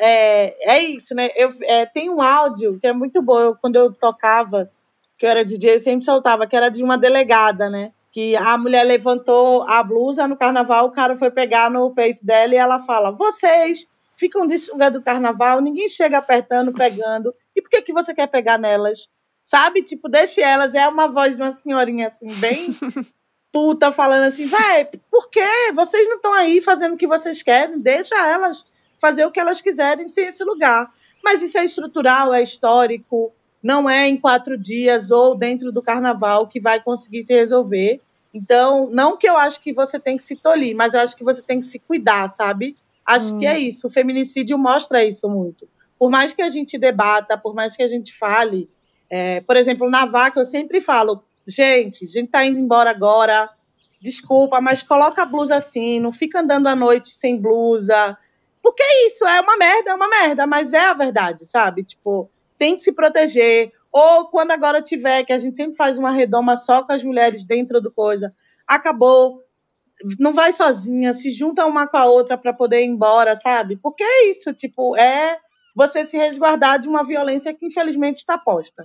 B: É, é isso, né? Eu, é, tem um áudio que é muito bom. Eu, quando eu tocava, que eu era DJ, eu sempre soltava, que era de uma delegada, né? Que a mulher levantou a blusa no carnaval, o cara foi pegar no peito dela e ela fala: Vocês ficam de sunga do carnaval, ninguém chega apertando, pegando. E por que, que você quer pegar nelas? Sabe? Tipo, deixe elas. É uma voz de uma senhorinha assim, bem puta, falando assim: vai, por quê? Vocês não estão aí fazendo o que vocês querem, deixa elas fazer o que elas quiserem sem esse lugar. Mas isso é estrutural, é histórico, não é em quatro dias ou dentro do carnaval que vai conseguir se resolver. Então, não que eu acho que você tem que se tolir, mas eu acho que você tem que se cuidar, sabe? Acho hum. que é isso. O feminicídio mostra isso muito. Por mais que a gente debata, por mais que a gente fale, é, por exemplo, na vaca eu sempre falo, gente, a gente tá indo embora agora, desculpa, mas coloca a blusa assim, não fica andando à noite sem blusa. Porque é isso, é uma merda, é uma merda, mas é a verdade, sabe? Tipo, tem que se proteger. Ou quando agora tiver, que a gente sempre faz uma redoma só com as mulheres dentro do coisa, acabou. Não vai sozinha, se junta uma com a outra para poder ir embora, sabe? Porque é isso, tipo, é você se resguardar de uma violência que infelizmente está posta.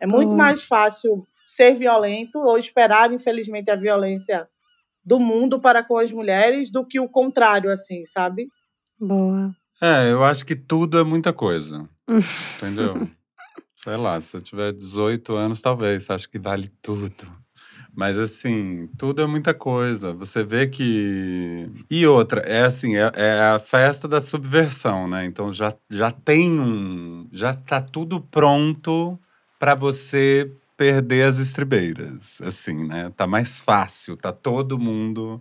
B: É muito uhum. mais fácil ser violento ou esperar, infelizmente, a violência do mundo para com as mulheres do que o contrário, assim, sabe?
C: Boa.
A: É, eu acho que tudo é muita coisa. Entendeu? Sei lá, se eu tiver 18 anos, talvez, acho que vale tudo. Mas assim, tudo é muita coisa. Você vê que. E outra, é assim, é, é, a festa da subversão, né? Então já, já tem um. Já está tudo pronto para você perder as estribeiras, assim, né? Tá mais fácil, tá todo mundo.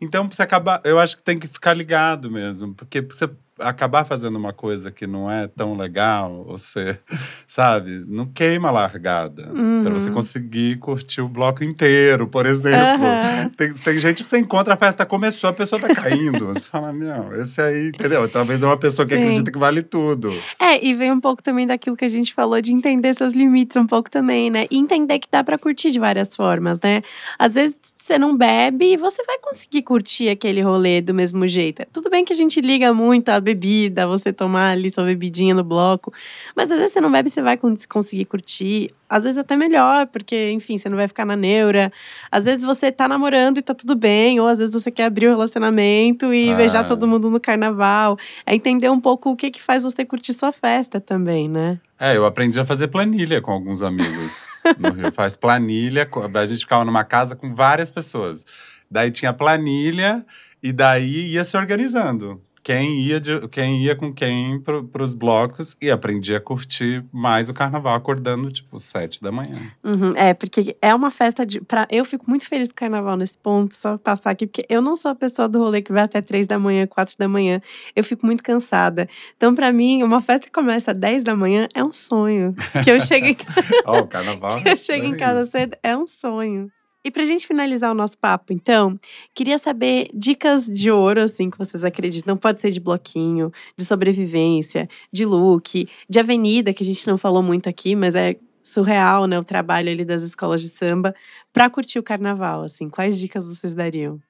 A: Então, você acabar, eu acho que tem que ficar ligado mesmo, porque você acabar fazendo uma coisa que não é tão legal, você, sabe, não queima a largada. Uhum. Para você conseguir curtir o bloco inteiro, por exemplo. Uhum. Tem, tem gente que você encontra, a festa começou, a pessoa tá caindo. você fala, não, esse aí, entendeu? Talvez é uma pessoa que Sim. acredita que vale tudo.
C: É, e vem um pouco também daquilo que a gente falou de entender seus limites um pouco também, né? E entender que dá para curtir de várias formas, né? Às vezes você não bebe e você vai conseguir curtir aquele rolê do mesmo jeito. Tudo bem que a gente liga muito a bebida, você tomar ali sua bebidinha no bloco. Mas às vezes você não bebe, você vai conseguir curtir. Às vezes até melhor, porque, enfim, você não vai ficar na neura. Às vezes você tá namorando e tá tudo bem, ou às vezes você quer abrir o um relacionamento e ah. beijar todo mundo no carnaval. É entender um pouco o que que faz você curtir sua festa também, né?
A: É, eu aprendi a fazer planilha com alguns amigos no Rio. Faz planilha, a gente ficava numa casa com várias pessoas. Daí tinha planilha e daí ia se organizando quem ia, de, quem ia com quem para os blocos e aprendi a curtir mais o carnaval acordando, tipo, sete da manhã.
C: Uhum, é, porque é uma festa de. Pra, eu fico muito feliz com o carnaval nesse ponto, só passar aqui, porque eu não sou a pessoa do rolê que vai até três da manhã, quatro da manhã. Eu fico muito cansada. Então, para mim, uma festa que começa às dez da manhã é um sonho. Que eu chego em casa.
A: oh, carnaval.
C: que eu chego em casa cedo é um sonho. E pra gente finalizar o nosso papo, então, queria saber dicas de ouro, assim, que vocês acreditam. Pode ser de bloquinho, de sobrevivência, de look, de avenida, que a gente não falou muito aqui, mas é surreal, né? O trabalho ali das escolas de samba, pra curtir o carnaval, assim. Quais dicas vocês dariam?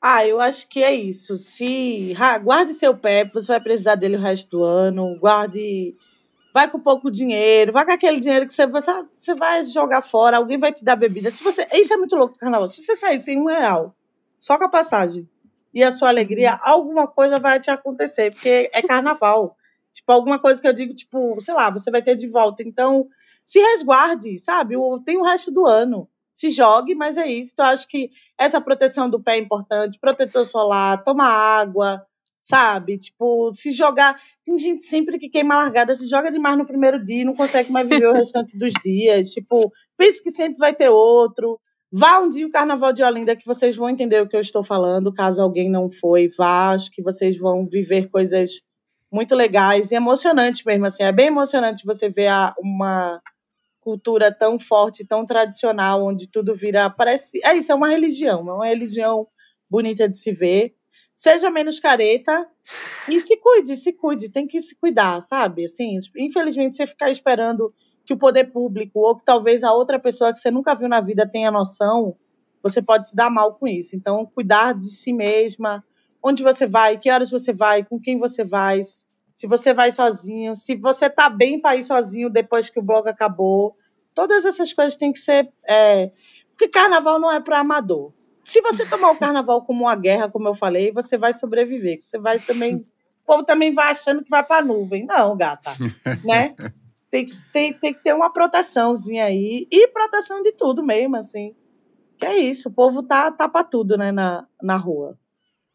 B: Ah, eu acho que é isso. Se guarde seu pé, você vai precisar dele o resto do ano. Guarde vai com pouco dinheiro, vai com aquele dinheiro que você, você vai jogar fora, alguém vai te dar bebida. Se você, isso é muito louco do carnaval. Se você sair sem um real, só com a passagem e a sua alegria, alguma coisa vai te acontecer, porque é carnaval. tipo, alguma coisa que eu digo, tipo, sei lá, você vai ter de volta. Então, se resguarde, sabe? Tem o resto do ano. Se jogue, mas é isso. Então, eu acho que essa proteção do pé é importante, protetor solar, toma água, sabe? Tipo, se jogar. Tem gente sempre que queima largada, se joga demais no primeiro dia e não consegue mais viver o restante dos dias. Tipo, pense que sempre vai ter outro. Vá um dia o Carnaval de Olinda que vocês vão entender o que eu estou falando. Caso alguém não foi, vá. Acho que vocês vão viver coisas muito legais e emocionantes mesmo. Assim, é bem emocionante você ver uma cultura tão forte, tão tradicional, onde tudo vira. Parece. É isso, é uma religião. É uma religião bonita de se ver seja menos careta e se cuide, se cuide, tem que se cuidar, sabe? Assim, infelizmente, você ficar esperando que o poder público ou que talvez a outra pessoa que você nunca viu na vida tenha noção, você pode se dar mal com isso. Então, cuidar de si mesma, onde você vai, que horas você vai, com quem você vai, se você vai sozinho, se você tá bem para ir sozinho depois que o blog acabou. Todas essas coisas têm que ser. É... Porque carnaval não é para amador se você tomar o carnaval como uma guerra, como eu falei, você vai sobreviver. Você vai também. O povo também vai achando que vai para a nuvem. Não, gata. né? Tem que, tem, tem que ter uma proteçãozinha aí. E proteção de tudo mesmo, assim. Que é isso. O povo tá, tá para tudo, né, na, na rua.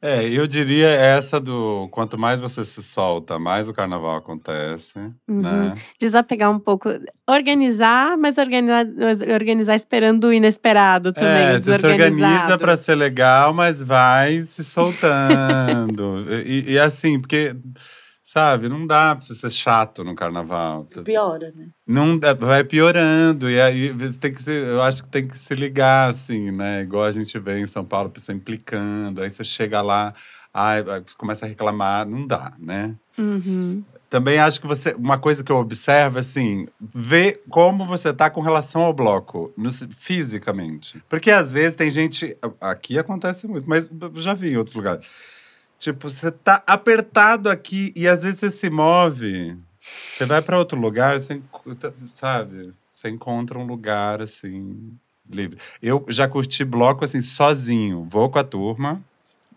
A: É, eu diria essa do quanto mais você se solta, mais o carnaval acontece, uhum. né?
C: Desapegar um pouco, organizar, mas organizar, organizar esperando o inesperado também. É,
A: você se organiza para ser legal, mas vai se soltando. e, e assim, porque Sabe, não dá pra você ser chato no carnaval.
B: Piora, né?
A: Não, vai piorando. E aí tem que ser, eu acho que tem que se ligar, assim, né? Igual a gente vê em São Paulo, a pessoa implicando. Aí você chega lá, aí começa a reclamar. Não dá, né?
C: Uhum.
A: Também acho que você. Uma coisa que eu observo, assim, ver como você tá com relação ao bloco, no, fisicamente. Porque às vezes tem gente. Aqui acontece muito, mas já vi em outros lugares Tipo, você tá apertado aqui e às vezes você se move. Você vai para outro lugar, você, sabe? Você encontra um lugar assim livre. Eu já curti bloco assim sozinho. Vou com a turma,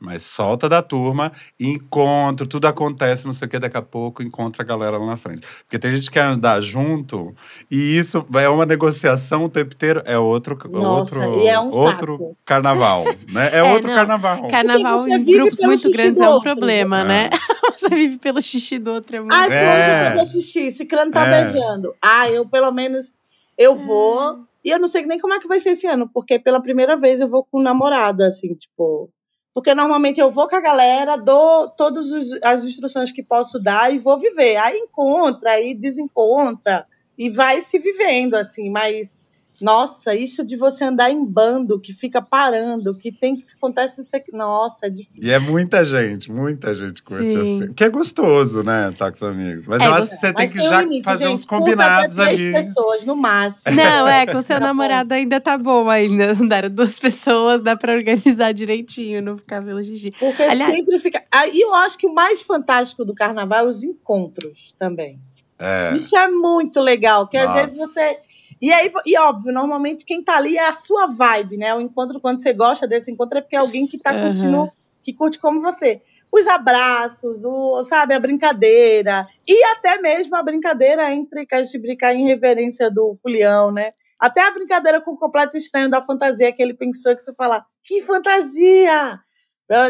A: mas solta da turma, encontro, tudo acontece, não sei o que, daqui a pouco encontra a galera lá na frente. Porque tem gente que quer andar junto, e isso é uma negociação o tempo inteiro, é outro,
B: Nossa,
A: outro,
B: é um
A: outro carnaval, né? É, é outro
C: não,
A: carnaval.
C: Carnaval em grupos muito grandes é um problema, é. né? você vive pelo xixi do outro. É muito...
B: Ai, fulano é. fazer xixi, esse crânio tá é. beijando. Ah, eu pelo menos Eu vou. E eu não sei nem como é que vai ser esse ano, porque pela primeira vez eu vou com um namorado, assim, tipo. Porque normalmente eu vou com a galera, dou todas as instruções que posso dar e vou viver. Aí encontra, aí desencontra, e vai se vivendo, assim, mas nossa, isso de você andar em bando, que fica parando, que tem que acontece isso aqui. Nossa, é difícil.
A: E é muita gente, muita gente curte Sim. assim. Que é gostoso, né? Estar tá com os amigos. Mas é, eu acho que você tem que já limite, fazer gente, uns combinados até três
B: ali. pessoas no máximo.
C: Não, é, com seu tá namorado ainda tá bom ainda. Andaram duas pessoas, dá pra organizar direitinho, não ficar pelo xixi.
B: Porque Aliás, sempre fica. Aí eu acho que o mais fantástico do carnaval é os encontros também. É. Isso é muito legal, que Nossa. às vezes você e aí, e óbvio, normalmente quem tá ali é a sua vibe, né? O encontro, quando você gosta desse encontro, é porque é alguém que tá uhum. curtindo, que curte como você. Os abraços, o, sabe, a brincadeira. E até mesmo a brincadeira entre que a gente brincar em reverência do Fulião, né? Até a brincadeira com o completo estranho da fantasia que ele pensou que você fala, que fantasia!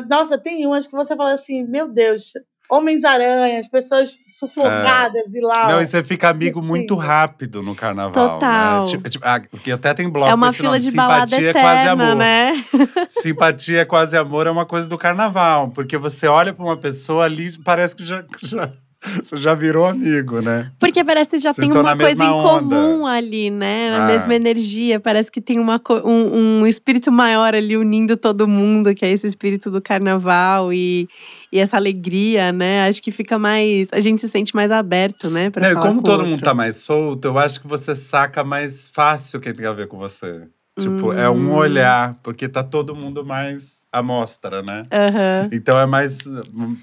B: Nossa, tem umas que você fala assim, meu Deus, Homens-aranhas, pessoas sufocadas é. e lá.
A: Não, e você fica amigo muito rápido no carnaval.
C: Né? Total.
A: Né? Tipo, tipo, ah, porque até tem bloco
C: É uma fila
A: nome,
C: de balada
A: Simpatia
C: eterna,
A: é quase amor.
C: né?
A: Simpatia é quase amor é uma coisa do carnaval. Porque você olha para uma pessoa ali, parece que já, já você já virou amigo, né?
C: Porque parece que já Vocês tem uma coisa em comum ali, né? Na ah. mesma energia. Parece que tem uma, um, um, espírito maior ali unindo todo mundo, que é esse espírito do carnaval e, e essa alegria, né? Acho que fica mais. A gente se sente mais aberto, né? Pra
A: Não, como todo
C: outro.
A: mundo tá mais solto, eu acho que você saca mais fácil quem tem a ver com você. Tipo, hum. é um hum. olhar, porque tá todo mundo mais à mostra, né?
C: Uhum.
A: Então é mais,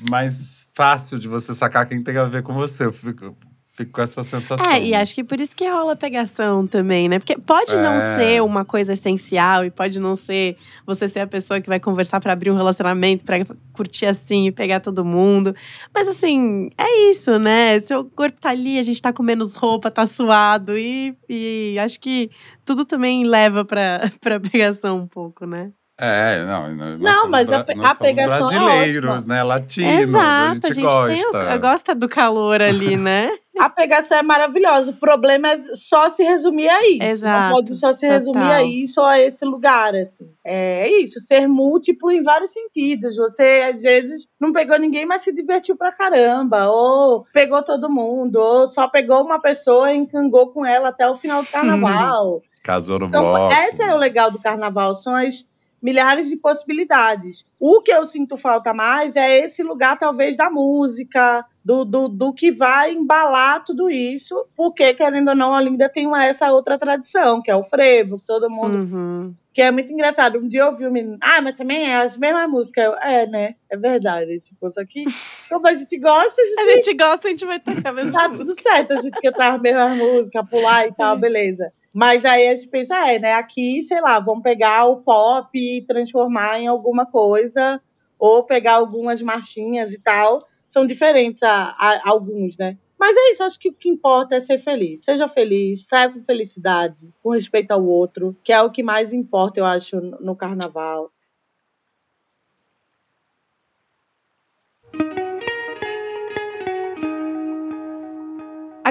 A: mais fácil de você sacar quem tem a ver com você. Eu fico, fico com essa sensação.
C: É, e acho que por isso que rola pegação também, né? Porque pode é. não ser uma coisa essencial e pode não ser você ser a pessoa que vai conversar para abrir um relacionamento, para curtir assim e pegar todo mundo. Mas assim, é isso, né? Seu corpo tá ali, a gente tá com menos roupa, tá suado e, e acho que tudo também leva pra pegação um pouco, né?
A: É, não.
B: Não, mas a, a pegação
A: brasileiros,
B: é
A: né? Latinos,
C: Exato,
A: a gente, a gente gosta.
C: Tem, gosta do calor ali, né?
B: a pegação é maravilhosa. O problema é só se resumir a isso.
C: Exato,
B: não pode só se total. resumir a isso ou a esse lugar, assim. É isso, ser múltiplo em vários sentidos. Você, às vezes, não pegou ninguém, mas se divertiu pra caramba. Ou pegou todo mundo. Ou só pegou uma pessoa e encangou com ela até o final do carnaval.
A: Casou no então, bloco.
B: Esse é o legal do carnaval, são as milhares de possibilidades. O que eu sinto falta mais é esse lugar, talvez, da música, do, do, do que vai embalar tudo isso, porque, querendo ou não, a Linda tem uma, essa outra tradição, que é o frevo, que todo mundo.
C: Uhum.
B: Que é muito engraçado. Um dia eu ouvi um menino, ah, mas também é as mesmas músicas. Eu, é, né? É verdade. Tipo, só que, como a gente gosta, a gente.
C: A gente gosta, a gente vai tocar a mesma
B: Tá música. tudo certo, a gente cantar as mesmas músicas, pular e tal, beleza. Mas aí a gente pensa, é, né? Aqui, sei lá, vamos pegar o pop e transformar em alguma coisa, ou pegar algumas marchinhas e tal. São diferentes a, a, a alguns, né? Mas é isso, acho que o que importa é ser feliz. Seja feliz, saia com felicidade, com respeito ao outro, que é o que mais importa, eu acho, no carnaval.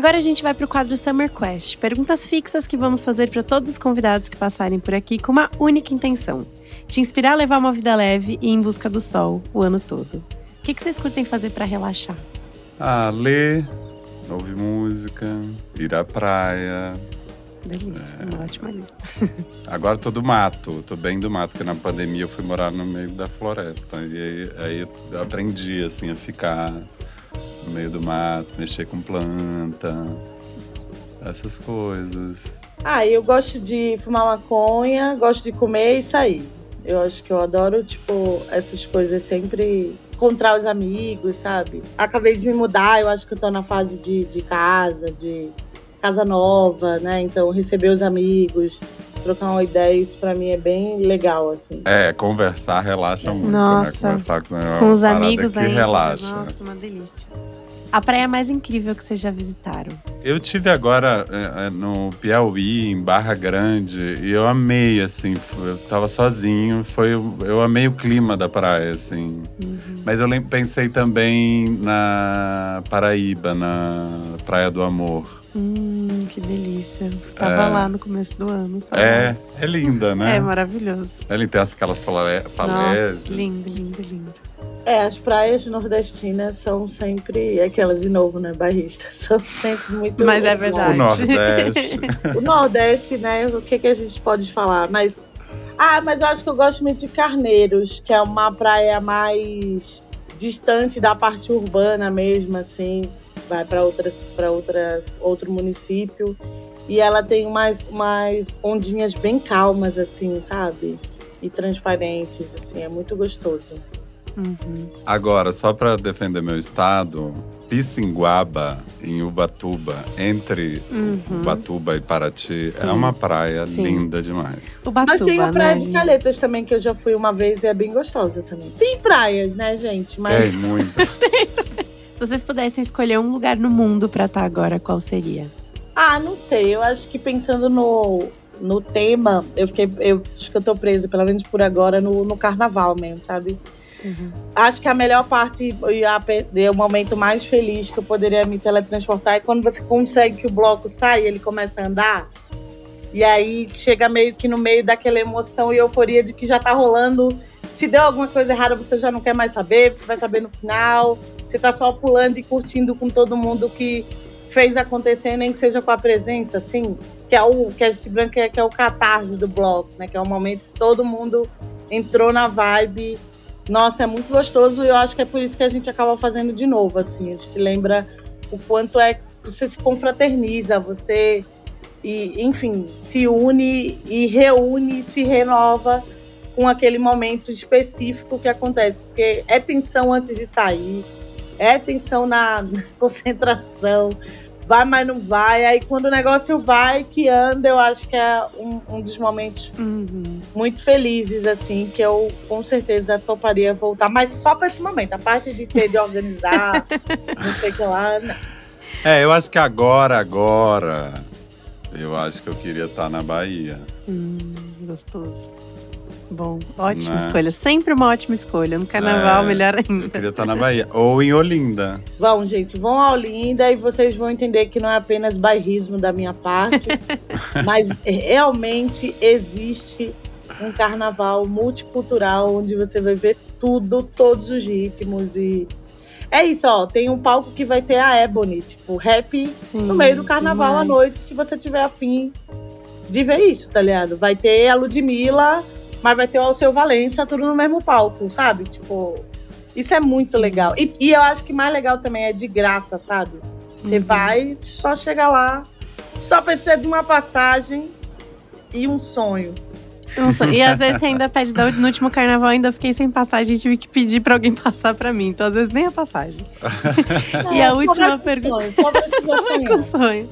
C: Agora a gente vai para o quadro Summer Quest, perguntas fixas que vamos fazer para todos os convidados que passarem por aqui com uma única intenção: te inspirar a levar uma vida leve e em busca do sol o ano todo. O que, que vocês curtem fazer para relaxar?
A: Ah, ler, ouvir música, ir à praia.
C: Delícia, é... uma ótima lista.
A: Agora tô do mato, tô bem do mato, porque na pandemia eu fui morar no meio da floresta. E aí, aí eu aprendi assim a ficar no meio do mato, mexer com planta, essas coisas.
B: Ah, eu gosto de fumar maconha, gosto de comer e sair. Eu acho que eu adoro, tipo, essas coisas sempre encontrar os amigos, sabe? Acabei de me mudar, eu acho que eu tô na fase de, de casa, de casa nova, né? Então, receber os amigos, trocar uma ideia, isso pra mim é bem legal, assim.
A: É, conversar relaxa muito, né?
C: Nossa,
A: né? Conversar
C: com, com os amigos
A: que relaxa.
C: Nossa, uma delícia. A praia mais incrível que vocês já visitaram?
A: Eu tive agora é, é, no Piauí, em Barra Grande, e eu amei, assim, eu tava sozinho, foi, eu amei o clima da praia, assim. Uhum. Mas eu pensei também na Paraíba, na Praia do Amor.
C: Hum, que delícia. Tava é. lá no começo do ano.
A: É, é linda, né?
C: É maravilhoso.
A: Ela tem aquelas falésias.
C: Lindo, lindo, lindo.
B: É, as praias nordestinas são sempre aquelas de novo, né, barristas, são sempre muito
C: Mas é verdade.
A: O Nordeste.
B: o Nordeste, né, o que que a gente pode falar? Mas ah, mas eu acho que eu gosto muito de Carneiros, que é uma praia mais distante da parte urbana mesmo, assim, vai para outras para outras outro município e ela tem umas umas ondinhas bem calmas assim, sabe? E transparentes, assim, é muito gostoso.
C: Uhum.
A: Agora, só para defender meu estado, Pissinguaba, em Ubatuba, entre uhum. Ubatuba e Paraty, é Sim. é uma praia Sim. linda demais.
B: Ubatuba, Mas tem a Praia né? de Calhetas também, que eu já fui uma vez e é bem gostosa também. Tem praias, né, gente?
A: Mas... Tem muito.
C: Se vocês pudessem escolher um lugar no mundo para estar tá agora, qual seria?
B: Ah, não sei. Eu acho que pensando no, no tema, eu fiquei. Eu acho que eu tô presa, pelo menos por agora, no, no carnaval mesmo, sabe? Uhum. Acho que a melhor parte e o momento mais feliz que eu poderia me teletransportar é quando você consegue que o bloco sai e ele começa a andar. E aí chega meio que no meio daquela emoção e euforia de que já tá rolando. Se deu alguma coisa errada, você já não quer mais saber, você vai saber no final. Você tá só pulando e curtindo com todo mundo que fez acontecer, nem que seja com a presença, assim, que é o que a gente branca que é o catarse do bloco, né? Que é o momento que todo mundo entrou na vibe nossa, é muito gostoso e eu acho que é por isso que a gente acaba fazendo de novo, assim. A gente se lembra o quanto é você se confraterniza, você e enfim, se une e reúne, se renova com aquele momento específico que acontece, porque é tensão antes de sair, é tensão na, na concentração, vai, mas não vai. Aí quando o negócio vai, que anda, eu acho que é um, um dos momentos
C: uhum.
B: muito felizes, assim, que eu com certeza toparia voltar. Mas só para esse momento. A parte de ter de organizar, não sei o que lá. Não.
A: É, eu acho que agora, agora, eu acho que eu queria estar na Bahia.
C: Hum, gostoso. Bom, ótima né? escolha. Sempre uma ótima escolha. No carnaval, é, melhor ainda.
A: Eu queria estar na Bahia. Ou em Olinda.
B: Vão, gente, vão a Olinda e vocês vão entender que não é apenas bairrismo da minha parte, mas realmente existe um carnaval multicultural onde você vai ver tudo, todos os ritmos e é isso, ó. Tem um palco que vai ter a Ebony, tipo, rap Sim, no meio do carnaval demais. à noite, se você tiver afim de ver isso, tá ligado? Vai ter a Ludmilla mas vai ter o seu Valência tudo no mesmo palco, sabe? Tipo, isso é muito legal. E, e eu acho que mais legal também é de graça, sabe? Você uhum. vai, só chega lá, só precisa de uma passagem e
C: um sonho. E às vezes você ainda pede, no último carnaval ainda fiquei sem passagem e tive que pedir pra alguém passar pra mim. Então às vezes nem a passagem.
B: É, e a última pergunta. Sonho, só precisa só com sonho.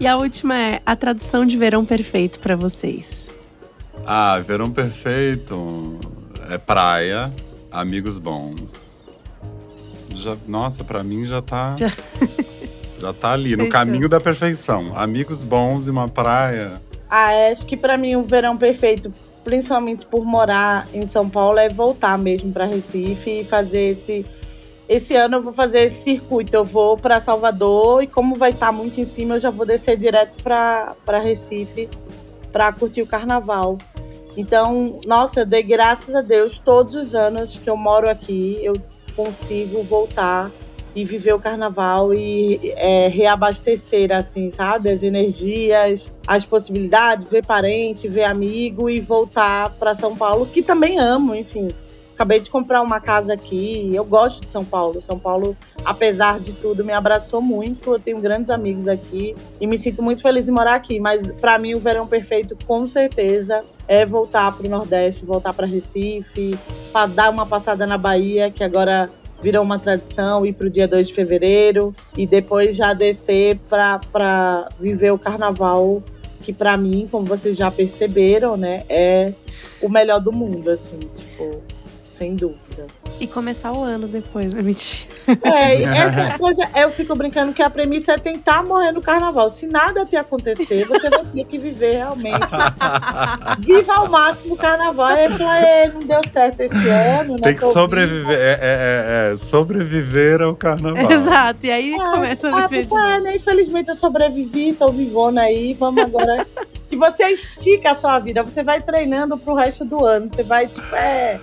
C: E a última é a tradução de verão perfeito pra vocês.
A: Ah, verão perfeito é praia, amigos bons. Já, nossa, para mim já tá. Já, já tá ali, no caminho da perfeição. Amigos bons e uma praia.
B: Ah, é, acho que para mim o verão perfeito, principalmente por morar em São Paulo, é voltar mesmo para Recife e fazer esse. Esse ano eu vou fazer esse circuito. Eu vou para Salvador e, como vai estar tá muito em cima, eu já vou descer direto para Recife para curtir o carnaval. Então, nossa, eu dei graças a Deus todos os anos que eu moro aqui, eu consigo voltar e viver o carnaval e é, reabastecer, assim, sabe? As energias, as possibilidades, ver parente, ver amigo e voltar para São Paulo, que também amo, enfim. Acabei de comprar uma casa aqui. Eu gosto de São Paulo. São Paulo, apesar de tudo, me abraçou muito. Eu tenho grandes amigos aqui e me sinto muito feliz em morar aqui. Mas para mim, o verão perfeito, com certeza, é voltar para o Nordeste, voltar para Recife, para dar uma passada na Bahia, que agora virou uma tradição, ir para o dia 2 de fevereiro e depois já descer para viver o carnaval, que para mim, como vocês já perceberam, né, é o melhor do mundo, assim, tipo sem dúvida.
C: E começar o ano depois, né? Mentira.
B: É, essa coisa, eu fico brincando que a premissa é tentar morrer no carnaval. Se nada te acontecer, você vai ter que viver realmente. Viva ao máximo o carnaval. Aí eu falei, não deu certo esse ano, né?
A: Tem que sobreviver. É, é, é, é, sobreviver ao carnaval.
C: Exato. E aí é, começa a
B: viver. É, né? Infelizmente eu sobrevivi, tô vivona aí. Vamos agora. que você estica a sua vida, você vai treinando pro resto do ano. Você vai, tipo, é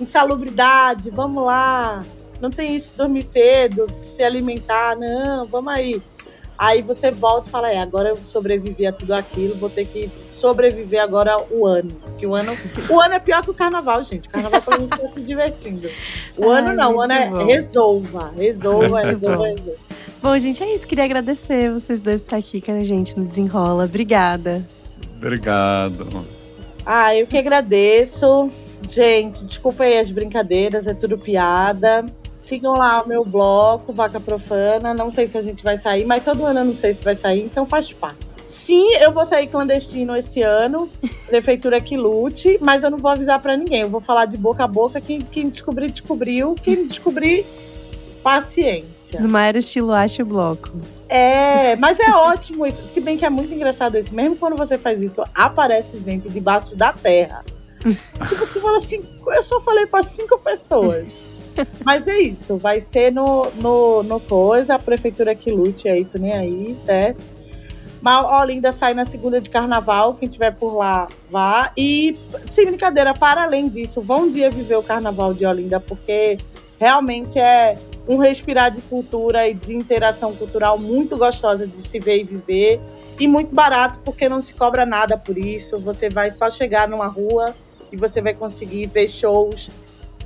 B: insalubridade, vamos lá. Não tem isso, dormir cedo, se alimentar, não, vamos aí. Aí você volta e fala, é, agora eu sobrevivi a tudo aquilo, vou ter que sobreviver agora o ano. Que o ano, o ano é pior que o carnaval, gente. O carnaval pelo menos está se divertindo. O Ai, ano não, o ano é bom. resolva, resolva, resolva, resolva.
C: Bom, gente, é isso. Queria agradecer vocês dois por estar aqui com a gente no Desenrola. Obrigada.
A: Obrigado.
B: Ah, eu que agradeço. Gente, desculpa aí as brincadeiras, é tudo piada. Sigam lá o meu bloco, Vaca Profana. Não sei se a gente vai sair, mas todo ano eu não sei se vai sair, então faz parte. Sim, eu vou sair clandestino esse ano. Prefeitura que lute, mas eu não vou avisar para ninguém. Eu vou falar de boca a boca. Quem, quem descobrir, descobriu. Quem descobrir, paciência.
C: No maior estilo acha o bloco.
B: É, mas é ótimo isso. Se bem que é muito engraçado isso. Mesmo quando você faz isso, aparece gente debaixo da terra tipo, você fala assim, eu só falei para cinco pessoas. Mas é isso, vai ser no, no, no coisa, a prefeitura que lute aí, tu nem aí, certo? Mas Olinda sai na segunda de carnaval, quem tiver por lá, vá. E, sem brincadeira, para além disso, vão um dia viver o carnaval de Olinda, porque realmente é um respirar de cultura e de interação cultural muito gostosa de se ver e viver. E muito barato, porque não se cobra nada por isso. Você vai só chegar numa rua e você vai conseguir ver shows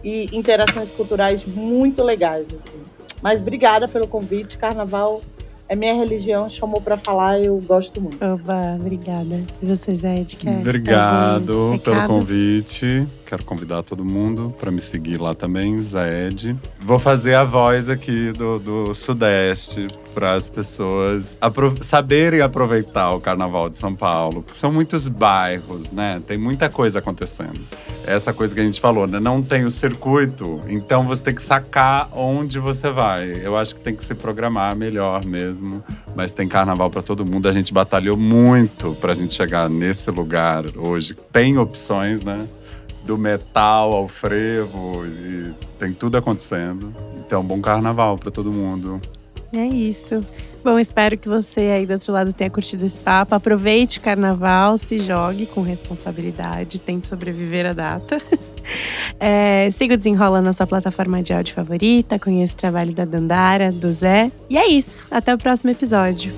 B: e interações culturais muito legais, assim. Mas obrigada pelo convite, Carnaval é minha religião, chamou para falar, eu gosto muito.
C: Oba, obrigada. E você, Zé, quer
A: Obrigado pelo convite. Quero convidar todo mundo para me seguir lá também, Zaed. Vou fazer a voz aqui do, do Sudeste para as pessoas apro saberem aproveitar o Carnaval de São Paulo. São muitos bairros, né? Tem muita coisa acontecendo. Essa coisa que a gente falou, né? Não tem o circuito, então você tem que sacar onde você vai. Eu acho que tem que se programar melhor mesmo. Mas tem Carnaval para todo mundo. A gente batalhou muito para a gente chegar nesse lugar hoje. Tem opções, né? Do metal ao frevo e tem tudo acontecendo. Então, bom carnaval para todo mundo.
C: É isso. Bom, espero que você aí do outro lado tenha curtido esse papo. Aproveite o carnaval, se jogue com responsabilidade, tente sobreviver à data. É, siga o Desenrola na sua plataforma de áudio favorita, conheça o trabalho da Dandara, do Zé. E é isso. Até o próximo episódio.